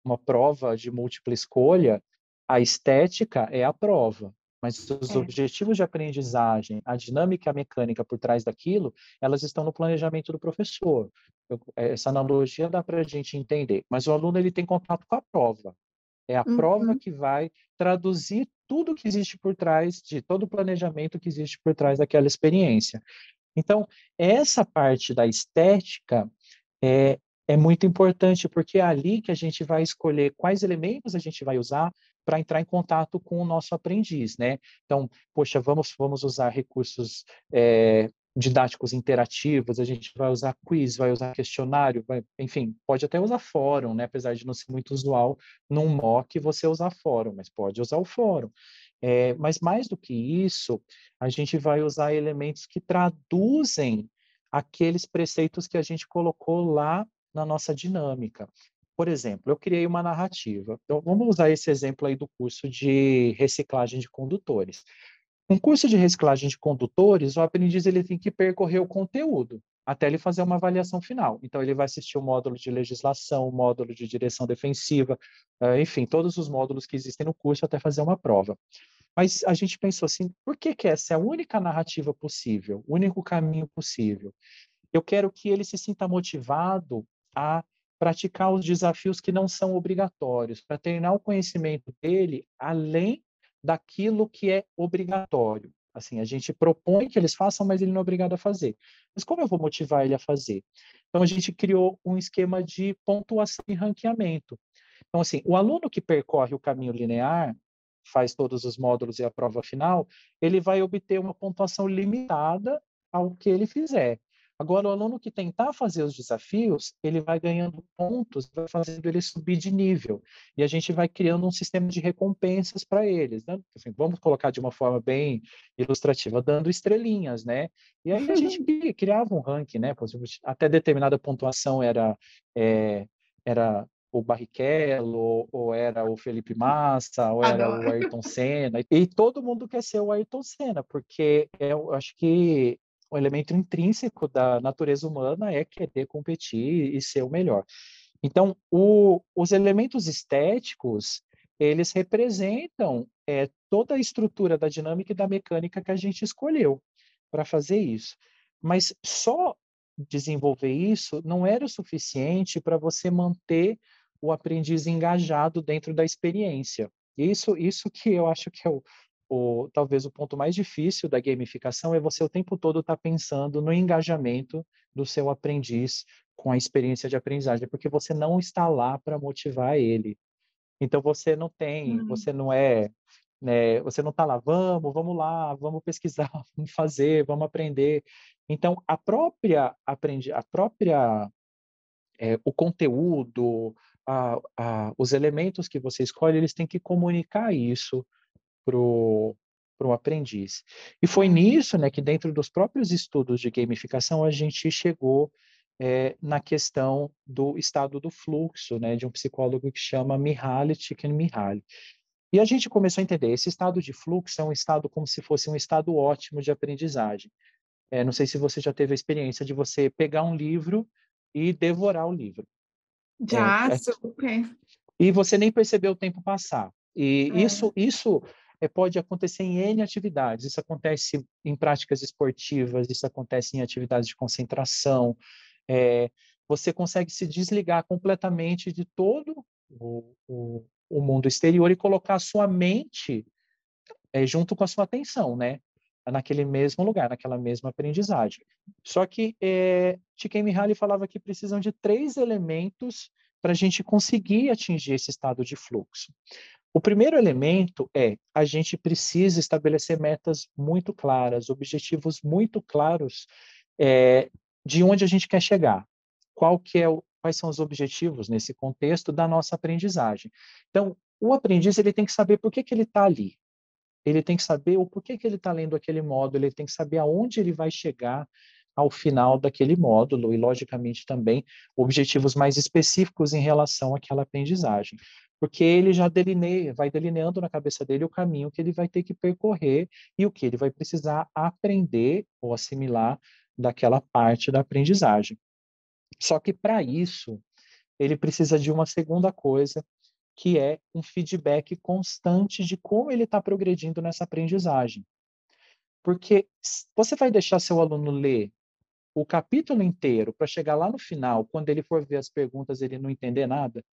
uma prova de múltipla escolha, a estética é a prova, mas os é. objetivos de aprendizagem, a dinâmica a mecânica por trás daquilo, elas estão no planejamento do professor. Eu, essa analogia dá para a gente entender. Mas o aluno ele tem contato com a prova. É a uhum. prova que vai traduzir tudo que existe por trás de todo o planejamento que existe por trás daquela experiência. Então, essa parte da estética é, é muito importante, porque é ali que a gente vai escolher quais elementos a gente vai usar para entrar em contato com o nosso aprendiz, né? Então, poxa, vamos, vamos usar recursos é, didáticos interativos, a gente vai usar quiz, vai usar questionário, vai, enfim, pode até usar fórum, né? Apesar de não ser muito usual num mock você usar fórum, mas pode usar o fórum. É, mas mais do que isso, a gente vai usar elementos que traduzem aqueles preceitos que a gente colocou lá na nossa dinâmica. Por exemplo, eu criei uma narrativa. Então, vamos usar esse exemplo aí do curso de reciclagem de condutores. Um curso de reciclagem de condutores, o aprendiz ele tem que percorrer o conteúdo até ele fazer uma avaliação final. Então, ele vai assistir o módulo de legislação, o módulo de direção defensiva, eh, enfim, todos os módulos que existem no curso até fazer uma prova. Mas a gente pensou assim, por que, que essa é a única narrativa possível, o único caminho possível? Eu quero que ele se sinta motivado a praticar os desafios que não são obrigatórios, para treinar o conhecimento dele além daquilo que é obrigatório. Assim, a gente propõe que eles façam, mas ele não é obrigado a fazer. Mas como eu vou motivar ele a fazer? Então, a gente criou um esquema de pontuação e ranqueamento. Então, assim, o aluno que percorre o caminho linear, faz todos os módulos e a prova final, ele vai obter uma pontuação limitada ao que ele fizer. Agora, o aluno que tentar fazer os desafios, ele vai ganhando pontos, vai fazendo ele subir de nível. E a gente vai criando um sistema de recompensas para eles. Né? Assim, vamos colocar de uma forma bem ilustrativa, dando estrelinhas, né? E aí a gente *laughs* criava um ranking, né? Até determinada pontuação era, é, era o Barrichello, ou, ou, era o Felipe Massa, ou era Adoro. o Ayrton Senna. E todo mundo quer ser o Ayrton Senna, porque eu acho que um elemento intrínseco da natureza humana é querer competir e ser o melhor. Então, o, os elementos estéticos, eles representam é, toda a estrutura da dinâmica e da mecânica que a gente escolheu para fazer isso. Mas só desenvolver isso não era o suficiente para você manter o aprendiz engajado dentro da experiência. Isso, isso que eu acho que é o, o, talvez o ponto mais difícil da gamificação é você o tempo todo estar tá pensando no engajamento do seu aprendiz com a experiência de aprendizagem, porque você não está lá para motivar ele. Então você não tem, uhum. você não é, né, você não está lá, vamos, vamos lá, vamos pesquisar, *laughs* vamos fazer, vamos aprender. Então a própria aprendi, a própria é, o conteúdo, a, a, os elementos que você escolhe, eles têm que comunicar isso para o aprendiz. E foi nisso né, que, dentro dos próprios estudos de gamificação, a gente chegou é, na questão do estado do fluxo, né, de um psicólogo que chama Mihaly Csikszentmihalyi. E a gente começou a entender, esse estado de fluxo é um estado como se fosse um estado ótimo de aprendizagem. É, não sei se você já teve a experiência de você pegar um livro e devorar o livro. Já, é, é, super. E você nem percebeu o tempo passar. E é. isso, isso é, pode acontecer em N atividades. Isso acontece em práticas esportivas, isso acontece em atividades de concentração. É, você consegue se desligar completamente de todo o, o, o mundo exterior e colocar a sua mente é, junto com a sua atenção, né? Naquele mesmo lugar, naquela mesma aprendizagem. Só que é, Csikszentmihalyi falava que precisam de três elementos para a gente conseguir atingir esse estado de fluxo. O primeiro elemento é a gente precisa estabelecer metas muito claras, objetivos muito claros é, de onde a gente quer chegar. Qual que é o, quais são os objetivos nesse contexto da nossa aprendizagem. Então, o aprendiz ele tem que saber por que, que ele está ali. Ele tem que saber o porquê que ele está lendo aquele módulo, ele tem que saber aonde ele vai chegar ao final daquele módulo e, logicamente, também objetivos mais específicos em relação àquela aprendizagem. Porque ele já delineia, vai delineando na cabeça dele o caminho que ele vai ter que percorrer e o que ele vai precisar aprender ou assimilar daquela parte da aprendizagem. Só que para isso, ele precisa de uma segunda coisa, que é um feedback constante de como ele está progredindo nessa aprendizagem. Porque você vai deixar seu aluno ler o capítulo inteiro para chegar lá no final, quando ele for ver as perguntas, ele não entender nada?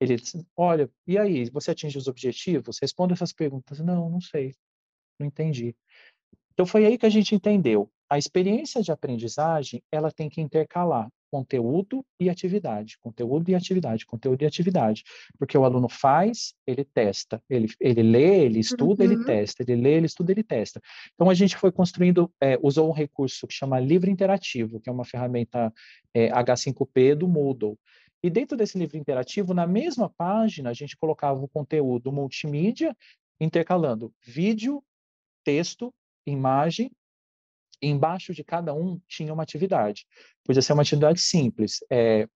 Ele diz, olha, e aí, você atinge os objetivos? Responda essas perguntas. Não, não sei, não entendi. Então foi aí que a gente entendeu. A experiência de aprendizagem, ela tem que intercalar conteúdo e atividade, conteúdo e atividade, conteúdo e atividade, porque o aluno faz, ele testa, ele, ele lê, ele estuda, uhum. ele testa, ele lê, ele estuda, ele testa. Então a gente foi construindo, é, usou um recurso que chama Livro Interativo, que é uma ferramenta é, H5P do Moodle. E dentro desse livro interativo, na mesma página, a gente colocava o conteúdo multimídia, intercalando vídeo, texto, imagem embaixo de cada um tinha uma atividade. Podia ser uma atividade simples, é,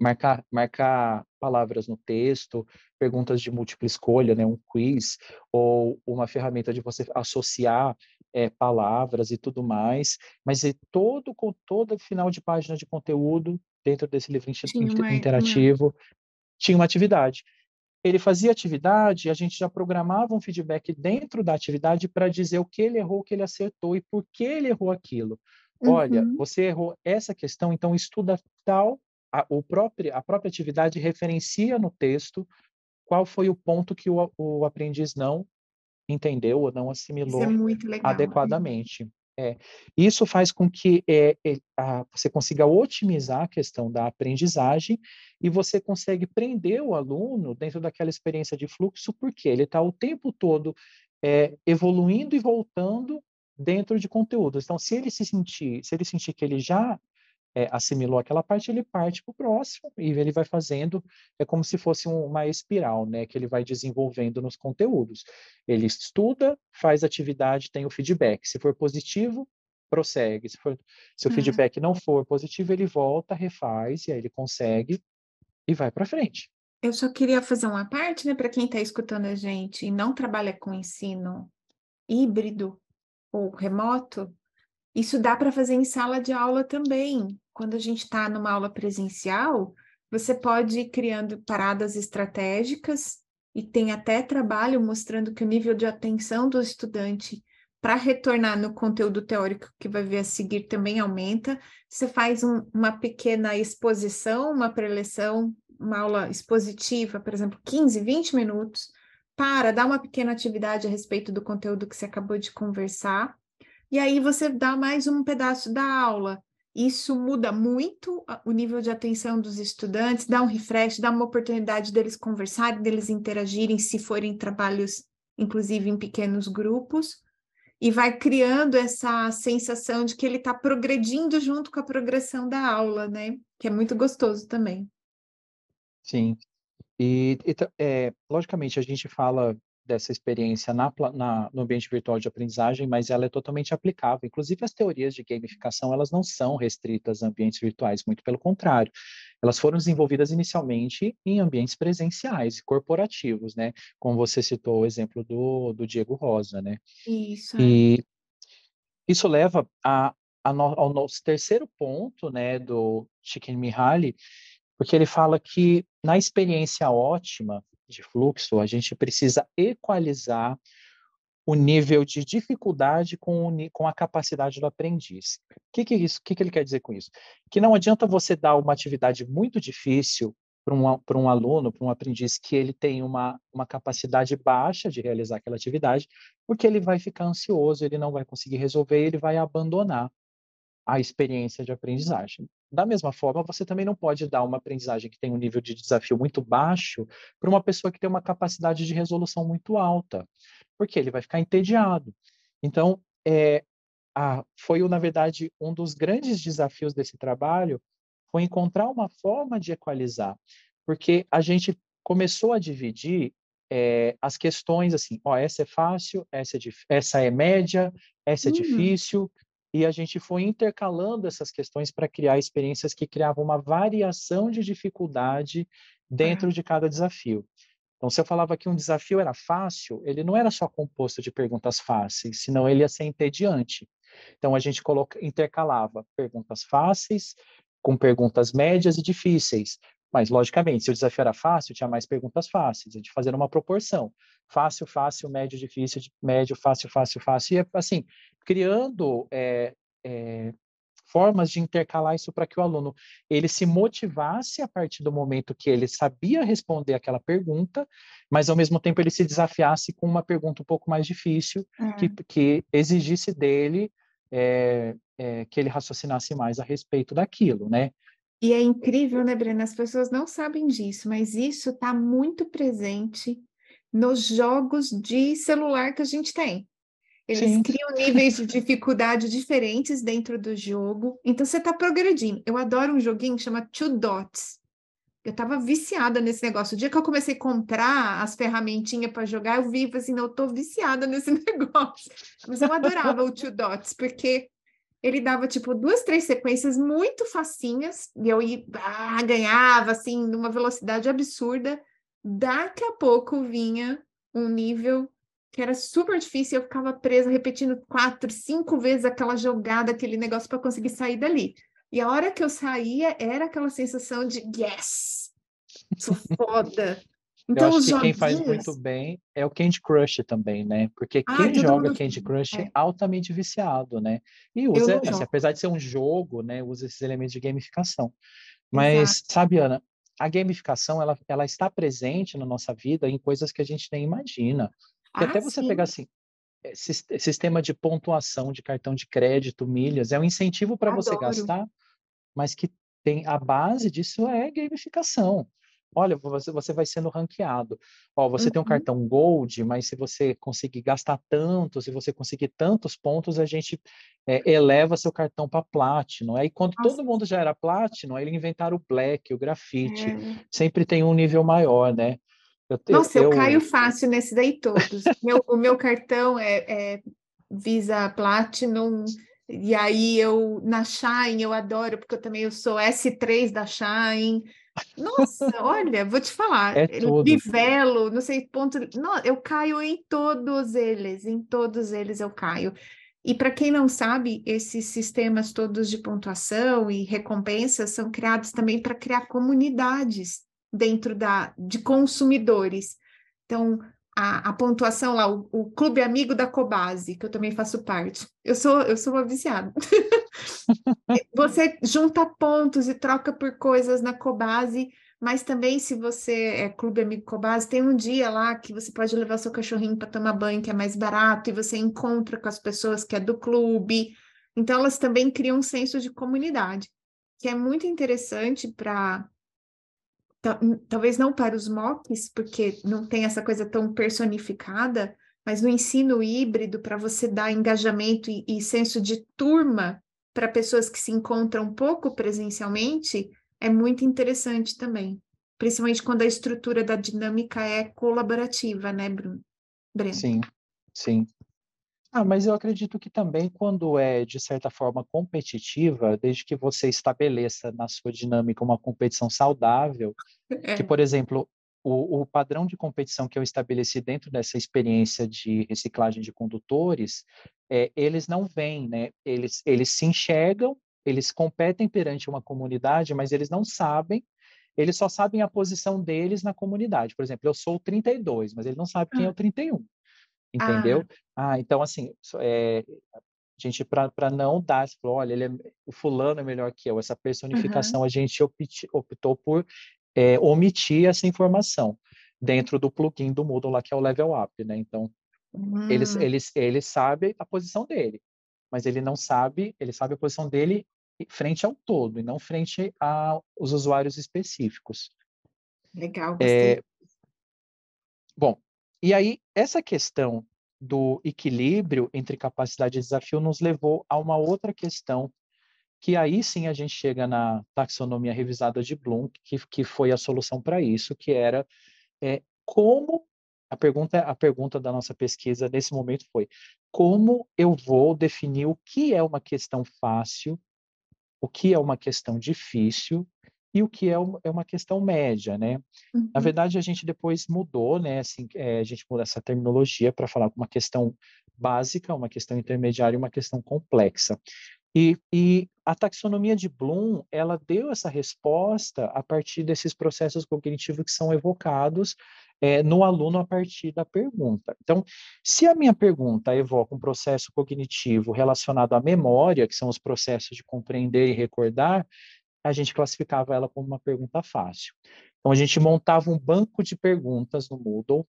marcar, marcar palavras no texto, perguntas de múltipla escolha, né, um quiz, ou uma ferramenta de você associar é, palavras e tudo mais, mas é todo, com todo final de página de conteúdo, dentro desse livro interativo, tinha uma atividade ele fazia atividade, a gente já programava um feedback dentro da atividade para dizer o que ele errou, o que ele acertou e por que ele errou aquilo. Uhum. Olha, você errou essa questão, então estuda tal, a, o próprio, a própria atividade referencia no texto qual foi o ponto que o, o aprendiz não entendeu ou não assimilou é adequadamente. É, isso faz com que é, é, a, você consiga otimizar a questão da aprendizagem e você consegue prender o aluno dentro daquela experiência de fluxo, porque ele está o tempo todo é, evoluindo e voltando dentro de conteúdos. Então, se ele se sentir, se ele sentir que ele já é, assimilou aquela parte, ele parte para o próximo e ele vai fazendo, é como se fosse um, uma espiral, né, que ele vai desenvolvendo nos conteúdos. Ele estuda, faz atividade, tem o feedback. Se for positivo, prossegue. Se, for, se o uhum. feedback não for positivo, ele volta, refaz, e aí ele consegue e vai para frente. Eu só queria fazer uma parte, né, para quem está escutando a gente e não trabalha com ensino híbrido ou remoto, isso dá para fazer em sala de aula também quando a gente está numa aula presencial, você pode ir criando paradas estratégicas e tem até trabalho mostrando que o nível de atenção do estudante para retornar no conteúdo teórico que vai ver a seguir também aumenta. Você faz um, uma pequena exposição, uma preleção, uma aula expositiva, por exemplo, 15, 20 minutos, para dar uma pequena atividade a respeito do conteúdo que você acabou de conversar. E aí você dá mais um pedaço da aula isso muda muito o nível de atenção dos estudantes, dá um refresh, dá uma oportunidade deles conversarem, deles interagirem, se forem trabalhos, inclusive em pequenos grupos, e vai criando essa sensação de que ele está progredindo junto com a progressão da aula, né? Que é muito gostoso também. Sim. E, e é, logicamente, a gente fala dessa experiência na, na, no ambiente virtual de aprendizagem, mas ela é totalmente aplicável. Inclusive, as teorias de gamificação, elas não são restritas a ambientes virtuais, muito pelo contrário. Elas foram desenvolvidas inicialmente em ambientes presenciais, corporativos, né? Como você citou o exemplo do, do Diego Rosa, né? Isso. E é. isso leva a, a no, ao nosso terceiro ponto, né, do Chicken Mihaly, porque ele fala que na experiência ótima, de fluxo, a gente precisa equalizar o nível de dificuldade com, o, com a capacidade do aprendiz. O que, que, que, que ele quer dizer com isso? Que não adianta você dar uma atividade muito difícil para um, um aluno, para um aprendiz que ele tem uma, uma capacidade baixa de realizar aquela atividade, porque ele vai ficar ansioso, ele não vai conseguir resolver, ele vai abandonar a experiência de aprendizagem. Da mesma forma, você também não pode dar uma aprendizagem que tem um nível de desafio muito baixo para uma pessoa que tem uma capacidade de resolução muito alta, porque ele vai ficar entediado. Então, é, a, foi, na verdade, um dos grandes desafios desse trabalho foi encontrar uma forma de equalizar, porque a gente começou a dividir é, as questões assim, ó, essa é fácil, essa é, essa é média, essa é uhum. difícil, e a gente foi intercalando essas questões para criar experiências que criavam uma variação de dificuldade dentro de cada desafio. Então, se eu falava que um desafio era fácil, ele não era só composto de perguntas fáceis, senão ele ia ser entediante. Então, a gente coloca, intercalava perguntas fáceis com perguntas médias e difíceis. Mas, logicamente, se o desafio era fácil, tinha mais perguntas fáceis, a gente fazendo uma proporção. Fácil, fácil, médio, difícil, médio, fácil, fácil, fácil. E, assim, criando é, é, formas de intercalar isso para que o aluno ele se motivasse a partir do momento que ele sabia responder aquela pergunta, mas ao mesmo tempo ele se desafiasse com uma pergunta um pouco mais difícil uhum. que, que exigisse dele é, é, que ele raciocinasse mais a respeito daquilo, né? E é incrível, né, Brena? As pessoas não sabem disso, mas isso está muito presente nos jogos de celular que a gente tem. Eles Sim. criam níveis de dificuldade diferentes dentro do jogo. Então você está progredindo. Eu adoro um joguinho que chama Two Dots. Eu estava viciada nesse negócio. O dia que eu comecei a comprar as ferramentinhas para jogar, eu vi assim, não, eu tô viciada nesse *laughs* negócio. Mas eu adorava o Two Dots, porque ele dava tipo duas, três sequências muito facinhas, e eu ia, ah, ganhava assim, numa velocidade absurda. Daqui a pouco vinha um nível que era super difícil, eu ficava presa repetindo quatro, cinco vezes aquela jogada, aquele negócio para conseguir sair dali. E a hora que eu saía, era aquela sensação de yes, sou *laughs* foda. Então, eu acho que joguinhos... quem faz muito bem é o Candy Crush também, né? Porque ah, quem joga Candy Crush é. é. altamente viciado, né? E usa, assim, apesar de ser um jogo, né? Usa esses elementos de gamificação. Mas, Exato. sabe, Ana, a gamificação, ela, ela está presente na nossa vida em coisas que a gente nem imagina. Ah, até você sim. pegar assim, eh, sistema de pontuação de cartão de crédito, milhas, é um incentivo para você gastar, mas que tem a base disso é gamificação. Olha, você, você vai sendo ranqueado. Ó, você uhum. tem um uhum. cartão Gold, mas se você conseguir gastar tanto, se você conseguir tantos pontos, a gente é, eleva seu cartão para Platinum. Aí quando Nossa. todo mundo já era Platinum, aí eles inventaram o Black, o Grafite. É. Sempre tem um nível maior, né? Eu, Nossa, eu, eu, caio fácil nesse daí todos. meu, o meu cartão é, é, Visa Platinum, e aí eu na Shine eu adoro, porque eu também eu sou S3 da Shine. Nossa, *laughs* olha, vou te falar, é. Livelo, não sei ponto, não, eu caio em todos eles, em todos eles eu caio. E para quem não sabe, esses sistemas todos de pontuação e recompensas são criados também para criar comunidades dentro da, de consumidores. Então, a, a pontuação lá, o, o, Clube Amigo da Cobase, que eu também faço parte. Eu sou, eu sou uma viciada. *laughs* você junta pontos e troca por coisas na Cobase, mas também se você é Clube Amigo Cobase, tem um dia lá que você pode levar seu cachorrinho para tomar banho, que é mais barato, e você encontra com as pessoas que é do clube. Então, elas também criam um senso de comunidade, que é muito interessante para talvez não para os mocks, porque não tem essa coisa tão personificada, mas no ensino híbrido, para você dar engajamento e, e senso de turma para pessoas que se encontram pouco presencialmente, é muito interessante também. Principalmente quando a estrutura da dinâmica é colaborativa, né, Bruno? Breno? Sim, sim. Ah, mas eu acredito que também quando é, de certa forma, competitiva, desde que você estabeleça na sua dinâmica uma competição saudável, é. que, por exemplo, o, o, padrão de competição que eu estabeleci dentro dessa experiência de reciclagem de condutores, é, eles não vêm, né? Eles, eles se enxergam, eles competem perante uma comunidade, mas eles não sabem, eles só sabem a posição deles na comunidade. Por exemplo, eu sou o 32, mas ele não sabe quem é o 31 entendeu? Ah, ah então assim, é, a gente para não dar, falou, olha, ele é, o fulano é melhor que eu. Essa personificação uhum. a gente opti, optou por é, omitir essa informação dentro do plugin do Moodle lá que é o Level Up, né? Então uhum. eles, eles, ele sabe a posição dele, mas ele não sabe, ele sabe a posição dele frente ao todo e não frente aos usuários específicos. Legal, gostei. É, bom, e aí, essa questão do equilíbrio entre capacidade e desafio nos levou a uma outra questão que aí sim a gente chega na taxonomia revisada de Bloom, que, que foi a solução para isso, que era é, como a pergunta, a pergunta da nossa pesquisa nesse momento foi como eu vou definir o que é uma questão fácil, o que é uma questão difícil e o que é, é uma questão média, né? Uhum. Na verdade, a gente depois mudou, né? Assim, é, a gente mudou essa terminologia para falar uma questão básica, uma questão intermediária e uma questão complexa. E, e, a taxonomia de Bloom, ela deu essa resposta a partir desses processos cognitivos que são evocados é, no aluno a partir da pergunta. Então, se a minha pergunta evoca um processo cognitivo relacionado à memória, que são os processos de compreender e recordar, a gente classificava ela como uma pergunta fácil. Então, a gente montava um banco de perguntas no Moodle,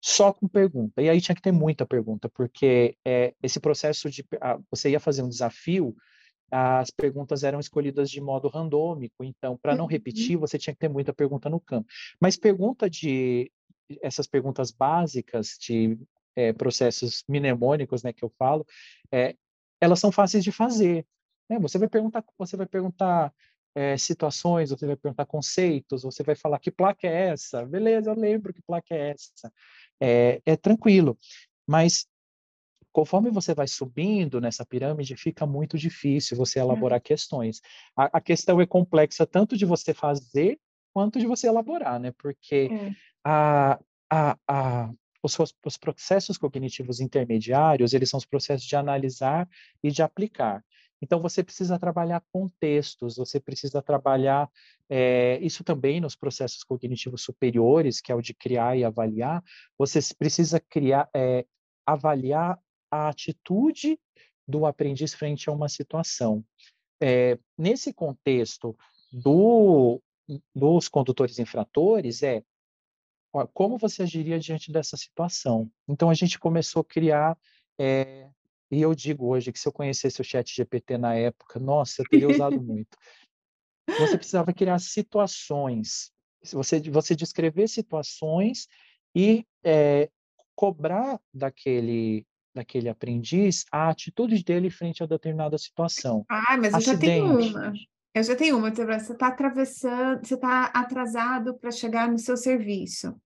só com pergunta. E aí tinha que ter muita pergunta, porque é, esse processo de. Ah, você ia fazer um desafio, as perguntas eram escolhidas de modo randômico, então, para não uhum. repetir, você tinha que ter muita pergunta no campo. Mas pergunta de. Essas perguntas básicas de é, processos mnemônicos, né, que eu falo, é, elas são fáceis de fazer. Né? Você vai perguntar, você vai perguntar é, situações, você vai perguntar conceitos, você vai falar que placa é essa? Beleza, eu lembro que placa é essa. É, é tranquilo. Mas conforme você vai subindo nessa pirâmide, fica muito difícil você elaborar questões. A, a, questão é complexa tanto de você fazer quanto de você elaborar, né? Porque é. a, a, a, os, os processos cognitivos intermediários, eles são os processos de analisar e de aplicar. Então, você precisa trabalhar contextos, você precisa trabalhar é, isso também nos processos cognitivos superiores, que é o de criar e avaliar. Você precisa criar, é, avaliar a atitude do aprendiz frente a uma situação. É, nesse contexto do, dos condutores infratores, é como você agiria diante dessa situação. Então, a gente começou a criar é, e eu digo hoje que se eu conhecesse o chat GPT na época, nossa, eu teria usado *laughs* muito. Você precisava criar situações, você, você descrever situações e é, cobrar daquele, daquele aprendiz a atitude dele frente a determinada situação. Ah, mas eu já tenho uma. Eu já tenho uma. Você está atravessando, você está atrasado para chegar no seu serviço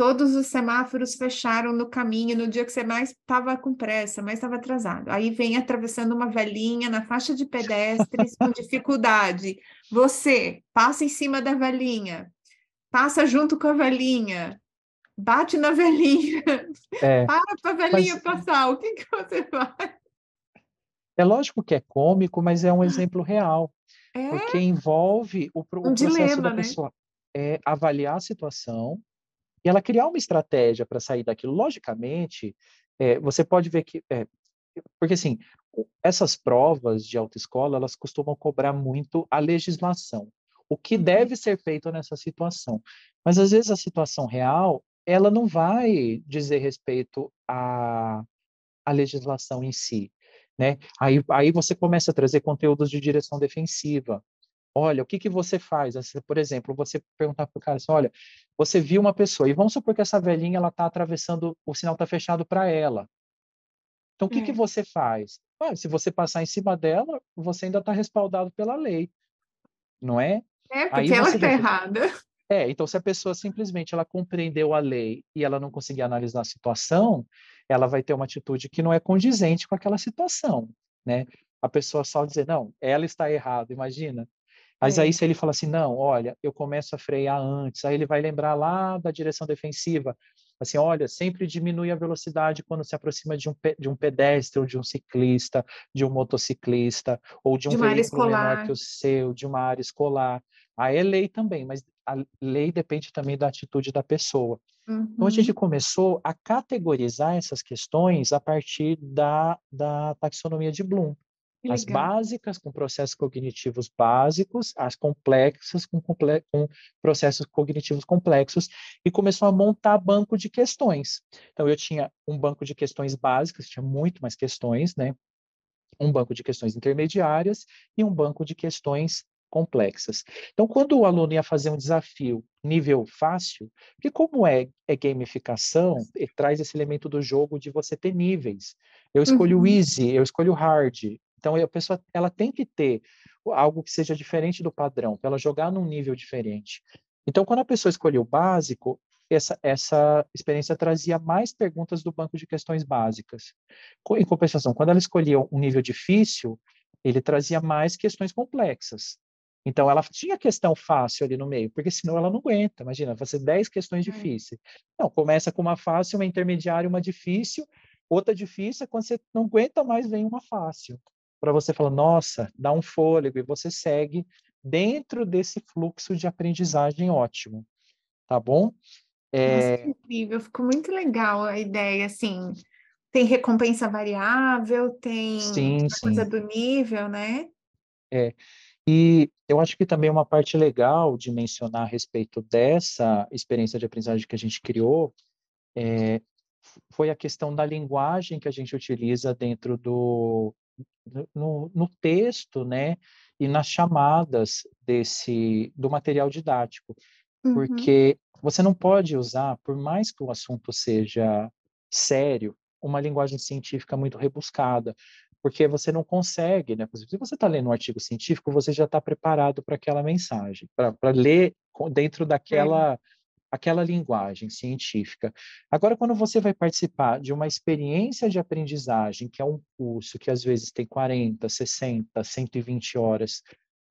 todos os semáforos fecharam no caminho no dia que você mais estava com pressa, mais estava atrasado. Aí vem atravessando uma velhinha na faixa de pedestres com dificuldade. Você passa em cima da velhinha, passa junto com a velhinha, bate na velhinha, é, *laughs* para para a velhinha mas... passar. O que, que você faz? É lógico que é cômico, mas é um exemplo real. É? Porque envolve o, o um processo dilema, da né? pessoa é avaliar a situação, e ela criar uma estratégia para sair daquilo. Logicamente, é, você pode ver que. É, porque, assim, essas provas de autoescola, elas costumam cobrar muito a legislação. O que uhum. deve ser feito nessa situação. Mas, às vezes, a situação real, ela não vai dizer respeito à, à legislação em si. Né? Aí, aí você começa a trazer conteúdos de direção defensiva, Olha, o que, que você faz? Por exemplo, você perguntar para o cara assim, olha, você viu uma pessoa, e vamos supor que essa velhinha ela está atravessando, o sinal está fechado para ela. Então, o que, é. que você faz? Ah, se você passar em cima dela, você ainda está respaldado pela lei, não é? É, porque Aí ela está errada. É, então se a pessoa simplesmente ela compreendeu a lei e ela não conseguir analisar a situação, ela vai ter uma atitude que não é condizente com aquela situação, né? A pessoa só dizer, não, ela está errada, imagina. Mas é. aí se ele fala assim, não, olha, eu começo a frear antes, aí ele vai lembrar lá da direção defensiva, assim, olha, sempre diminui a velocidade quando se aproxima de um, de um pedestre, ou de um ciclista, de um motociclista, ou de um de veículo menor que o seu, de uma área escolar. Aí é lei também, mas a lei depende também da atitude da pessoa. Uhum. Então, a gente uhum. começou a categorizar essas questões a partir da, da taxonomia de Bloom as básicas com processos cognitivos básicos, as complexas com, comple com, processos cognitivos complexos, e começou a montar banco de questões. Então, eu tinha um banco de questões básicas, tinha muito mais questões, né? Um banco de questões intermediárias e um banco de questões complexas. Então, quando o aluno ia fazer um desafio nível fácil, porque como é, é gamificação, traz esse elemento do jogo de você ter níveis. Eu escolho o uhum. easy, eu escolho o hard, Então, a pessoa ela tem que ter algo que seja diferente do padrão, para ela jogar num nível diferente. Então, quando a pessoa escolheu o básico, essa, essa experiência trazia mais perguntas do banco de questões básicas. Em compensação, quando ela escolhia um nível difícil, ele trazia mais questões complexas. Então, ela tinha questão fácil ali no meio, porque senão ela não aguenta. Imagina, fazer 10 questões é. difíceis. Não, começa com uma fácil, uma intermediária, uma difícil, outra difícil, quando você não aguenta mais, vem uma fácil. Para você falar, nossa, dá um fôlego, e você segue dentro desse fluxo de aprendizagem ótimo. Tá bom? É... Nossa, incrível, ficou muito legal a ideia, assim, tem recompensa variável, tem sim, a coisa do nível, né? É, e eu acho que também uma parte legal de mencionar a respeito dessa experiência de aprendizagem que a gente criou é, foi a questão da linguagem que a gente utiliza dentro do no, no texto, né, e nas chamadas desse do material didático, uhum. porque você não pode usar, por mais que o assunto seja sério, uma linguagem científica muito rebuscada, porque você não consegue, né? Se você está lendo um artigo científico, você já está preparado para aquela mensagem, para ler dentro daquela é. Aquela linguagem científica. Agora, quando você vai participar de uma experiência de aprendizagem, que é um curso que às vezes tem 40, 60, 120 horas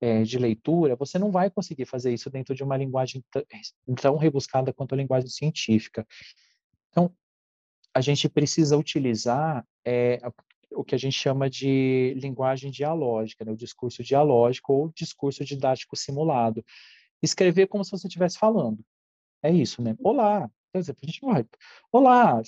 é, de leitura, você não vai conseguir fazer isso dentro de uma linguagem tão rebuscada quanto a linguagem científica. Então, a gente precisa utilizar é, o que a gente chama de linguagem dialógica, né? o discurso dialógico ou discurso didático simulado. Escrever como se você estivesse falando. É isso, né? Olá, por exemplo, a gente vai. Olá,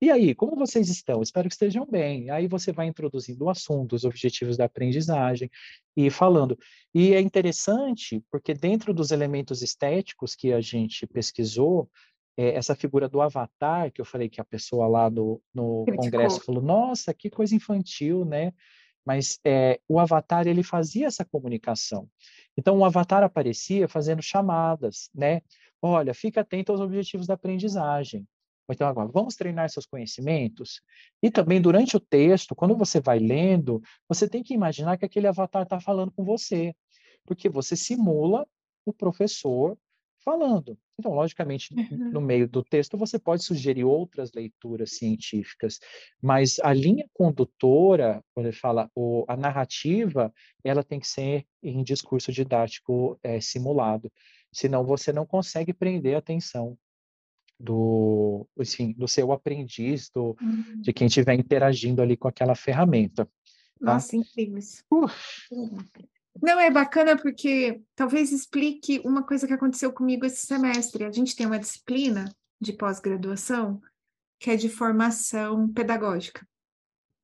e aí, como vocês estão? Espero que estejam bem. Aí você vai introduzindo o assunto, os objetivos da aprendizagem e falando. E é interessante porque dentro dos elementos estéticos que a gente pesquisou, é, essa figura do avatar, que eu falei que a pessoa lá no, no congresso falou, nossa, que coisa infantil, né? Mas é, o avatar, ele fazia essa comunicação. Então, o avatar aparecia fazendo chamadas, né? Olha, fica atento aos objetivos da aprendizagem. Então, agora, vamos treinar seus conhecimentos? E também, durante o texto, quando você vai lendo, você tem que imaginar que aquele avatar está falando com você, porque você simula o professor falando. Então, logicamente, uhum. no meio do texto você pode sugerir outras leituras científicas, mas a linha condutora, quando ele fala o, a narrativa, ela tem que ser em discurso didático é, simulado, senão você não consegue prender a atenção do, assim, do seu aprendiz, do, uhum. de quem estiver interagindo ali com aquela ferramenta. Tá? Nossa, incrível. Uh. Não, é bacana porque talvez explique uma coisa que aconteceu comigo esse semestre. A gente tem uma disciplina de pós-graduação que é de formação pedagógica.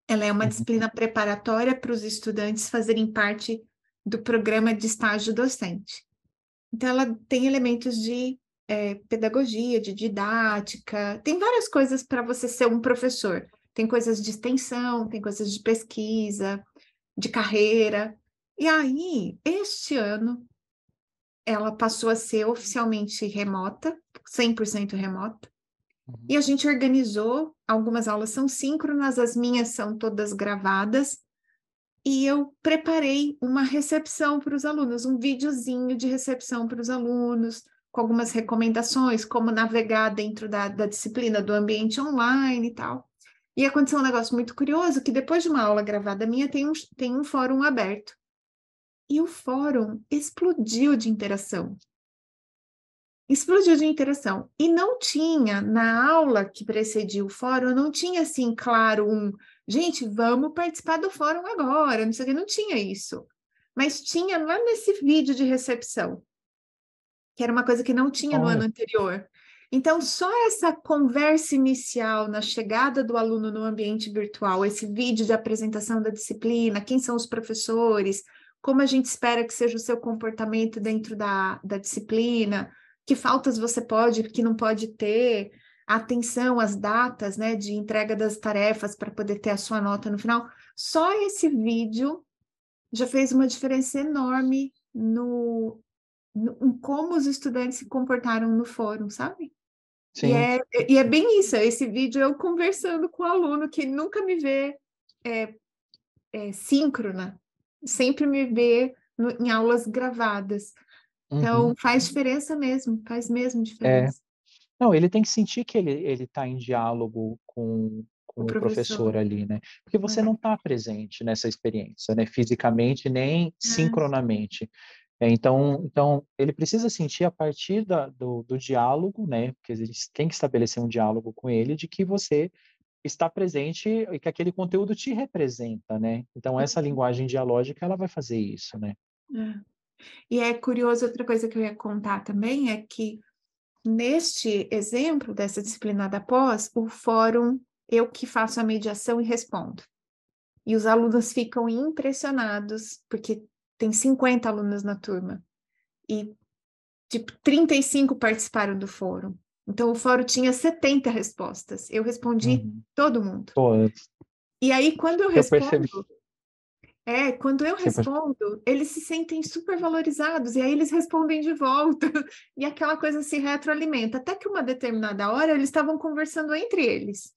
Ela é uma uhum. disciplina preparatória para os estudantes fazerem parte do programa de estágio docente. Então, ela tem elementos de é, pedagogia, de didática, tem várias coisas para você ser um professor. Tem coisas de extensão, tem coisas de pesquisa, de carreira. E aí, este ano, ela passou a ser oficialmente remota, 100% remota. Uhum. E a gente organizou, algumas aulas são síncronas, as minhas são todas gravadas. E eu preparei uma recepção para os alunos, um videozinho de recepção para os alunos, com algumas recomendações, como navegar dentro da, da disciplina do ambiente online e tal. E aconteceu um negócio muito curioso, que depois de uma aula gravada minha, tem um, tem um fórum aberto. E o fórum explodiu de interação. Explodiu de interação. E não tinha, na aula que precedia o fórum, não tinha assim, claro, um gente, vamos participar do fórum agora, não sei o que, não tinha isso. Mas tinha lá nesse vídeo de recepção, que era uma coisa que não tinha no ano anterior. Então, só essa conversa inicial na chegada do aluno no ambiente virtual, esse vídeo de apresentação da disciplina, quem são os professores, como a gente espera que seja o seu comportamento dentro da, da disciplina, que faltas você pode, que não pode ter, atenção às datas, né, de entrega das tarefas para poder ter a sua nota no final. Só esse vídeo já fez uma diferença enorme no, no em como os estudantes se comportaram no fórum, sabe? Sim. E é, e é bem isso, esse vídeo eu conversando com o aluno que nunca me vê é, é, síncrona, sempre me vê no, em aulas gravadas. Então, uhum. faz diferença mesmo, faz mesmo diferença. É. Não, ele tem que sentir que ele está em diálogo com, com o, o professor. professor. ali, né? Porque você é. não está presente nessa experiência, né? Fisicamente nem é. sincronamente. É, então, então ele precisa sentir a partir da, do, do diálogo, né? Porque eles têm que estabelecer um diálogo com ele de que você está presente e que aquele conteúdo te representa, né? Então essa uhum. linguagem dialógica ela vai fazer isso, né? É. E é curioso outra coisa que eu ia contar também é que neste exemplo dessa disciplina da pós, o fórum eu que faço a mediação e respondo. E os alunos ficam impressionados porque tem 50 alunos na turma e tipo 35 participaram do fórum. Então o fórum tinha 70 respostas. Eu respondi uhum. todo mundo. Todos. E aí quando eu respondo, eu é, quando eu respondo, eles se sentem super valorizados, e aí eles respondem de volta, *laughs* e aquela coisa se retroalimenta. Até que uma determinada hora eles estavam conversando entre eles,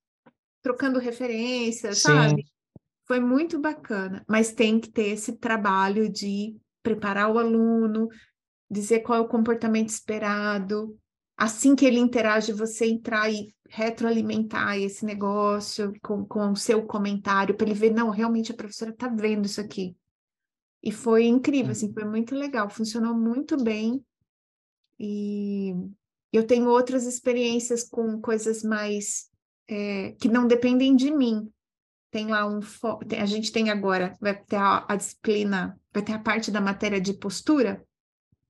trocando referências, sabe? Foi muito bacana, mas tem que ter esse trabalho de preparar o aluno, dizer qual é o comportamento esperado, assim que ele interage, você entrar e retroalimentar esse negócio com, com o seu comentário, para ele ver, não, realmente a professora está vendo isso aqui. E foi incrível, assim, foi muito legal, funcionou muito bem. E eu tenho outras experiências com coisas mais é, que não dependem de mim. Tem lá um. A gente tem agora, vai ter a, a disciplina, vai ter a parte da matéria de postura,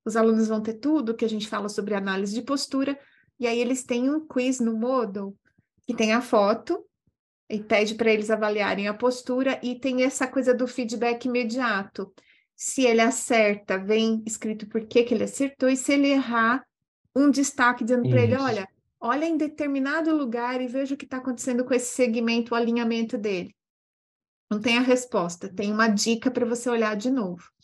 os alunos vão ter tudo que a gente fala sobre análise de postura, e aí eles têm um quiz no Moodle, que tem a foto, e pede para eles avaliarem a postura, e tem essa coisa do feedback imediato. Se ele acerta, vem escrito por que, que ele acertou, e se ele errar, um destaque dizendo para ele: olha, olha em determinado lugar e veja o que está acontecendo com esse segmento, o alinhamento dele. Não tem a resposta, tem uma dica para você olhar de novo.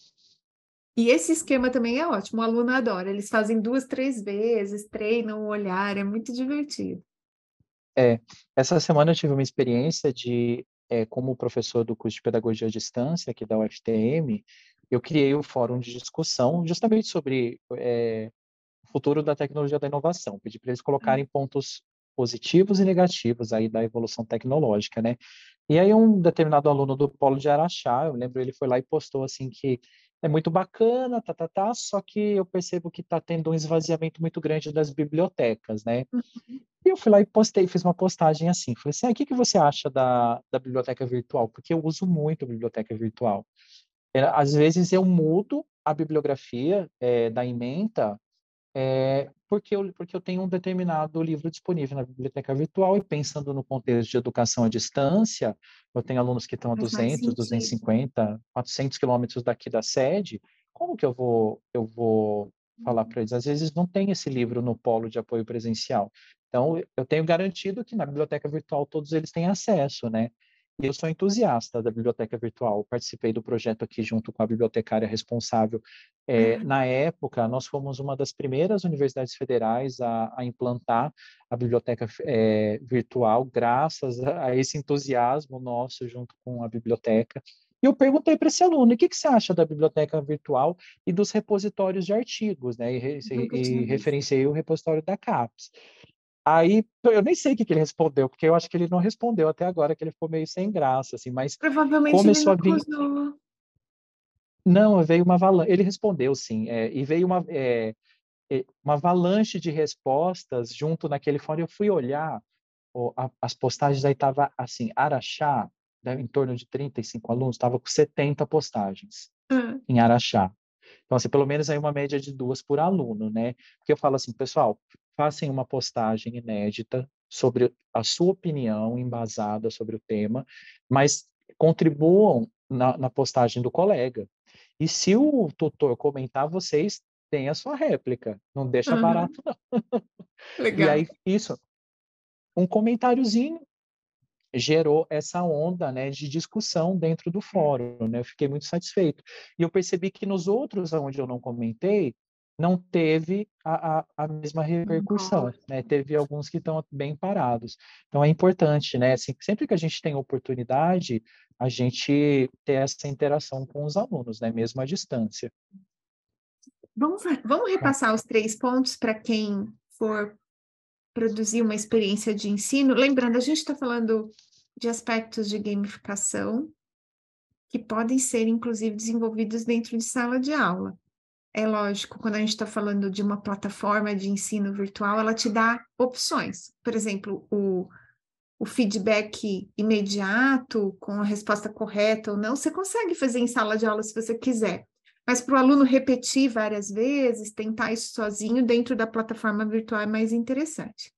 E esse esquema também é ótimo, o aluno adora. Eles fazem duas, três vezes, treinam o olhar, é muito divertido. É, essa semana eu tive uma experiência de, é, como professor do curso de Pedagogia à Distância aqui da UFTM, eu criei o fórum de discussão justamente sobre é, o futuro da tecnologia da inovação. Pedi para eles colocarem pontos positivos e negativos aí da evolução tecnológica, né? E aí um determinado aluno do Polo de Araxá, eu lembro, ele foi lá e postou assim que é muito bacana, tá, tá, tá, só que eu percebo que está tendo um esvaziamento muito grande das bibliotecas, né? Uhum. E eu fui lá e postei, fiz uma postagem assim, falei assim, ah, o que, que você acha da, da biblioteca virtual? Porque eu uso muito a biblioteca virtual. É, às vezes eu mudo a bibliografia é, da ementa é, porque, eu, porque eu tenho um determinado livro disponível na biblioteca virtual e pensando no contexto de educação à distância, eu tenho alunos que estão a 200, 250, 400 quilômetros daqui da sede, como que eu vou, eu vou falar para eles? Às vezes não tem esse livro no polo de apoio presencial. Então, eu tenho garantido que na biblioteca virtual todos eles têm acesso, né? Eu sou entusiasta da biblioteca virtual. Participei do projeto aqui junto com a bibliotecária responsável. É, uhum. Na época, nós fomos uma das primeiras universidades federais a, a implantar a biblioteca é, virtual, graças a, a, esse entusiasmo nosso junto com a biblioteca. E eu perguntei para esse aluno, o que, que você acha da biblioteca virtual e dos repositórios de artigos, né? E, e, e referenciei o repositório da CAPES. Aí eu nem sei o que, que, ele respondeu, porque eu acho que ele não respondeu até agora, que ele ficou meio sem graça, assim, mas Provavelmente começou ele não a vir. Não, veio uma avalanche. Ele respondeu, sim, é, e veio uma, é, uma avalanche de respostas junto naquele fórum. Eu fui olhar ó, a, as postagens, aí estava assim, Araxá, né, em torno de 35 alunos, estava com 70 postagens uhum. em Araxá. Então, assim, pelo menos aí uma média de duas por aluno, né? Porque eu falo assim, pessoal, façam uma postagem inédita sobre a sua opinião embasada sobre o tema, mas contribuam na, na postagem do colega. E se o tutor comentar, vocês têm a sua réplica, não deixa uhum. barato não. *laughs* Legal. E aí isso, um comentáriozinho gerou essa onda, né, de discussão dentro do fórum, né? Eu fiquei muito satisfeito. E eu percebi que nos outros onde eu não comentei, não teve a, a, a mesma repercussão, né? Teve alguns que estão bem parados. Então é importante, né? Assim, sempre que a gente tem oportunidade, a gente ter essa interação com os alunos, né? Mesmo à distância. Vamos, vamos tá. repassar os três pontos para quem for produzir uma experiência de ensino. Lembrando, a gente está falando de aspectos de gamificação que podem ser, inclusive, desenvolvidos dentro de sala de aula. É lógico, quando a gente está falando de uma plataforma de ensino virtual, ela te dá opções. Por exemplo, o, o feedback imediato, com a resposta correta ou não, você consegue fazer em sala de aula se você quiser. Mas para o aluno repetir várias vezes, tentar isso sozinho dentro da plataforma virtual é mais interessante.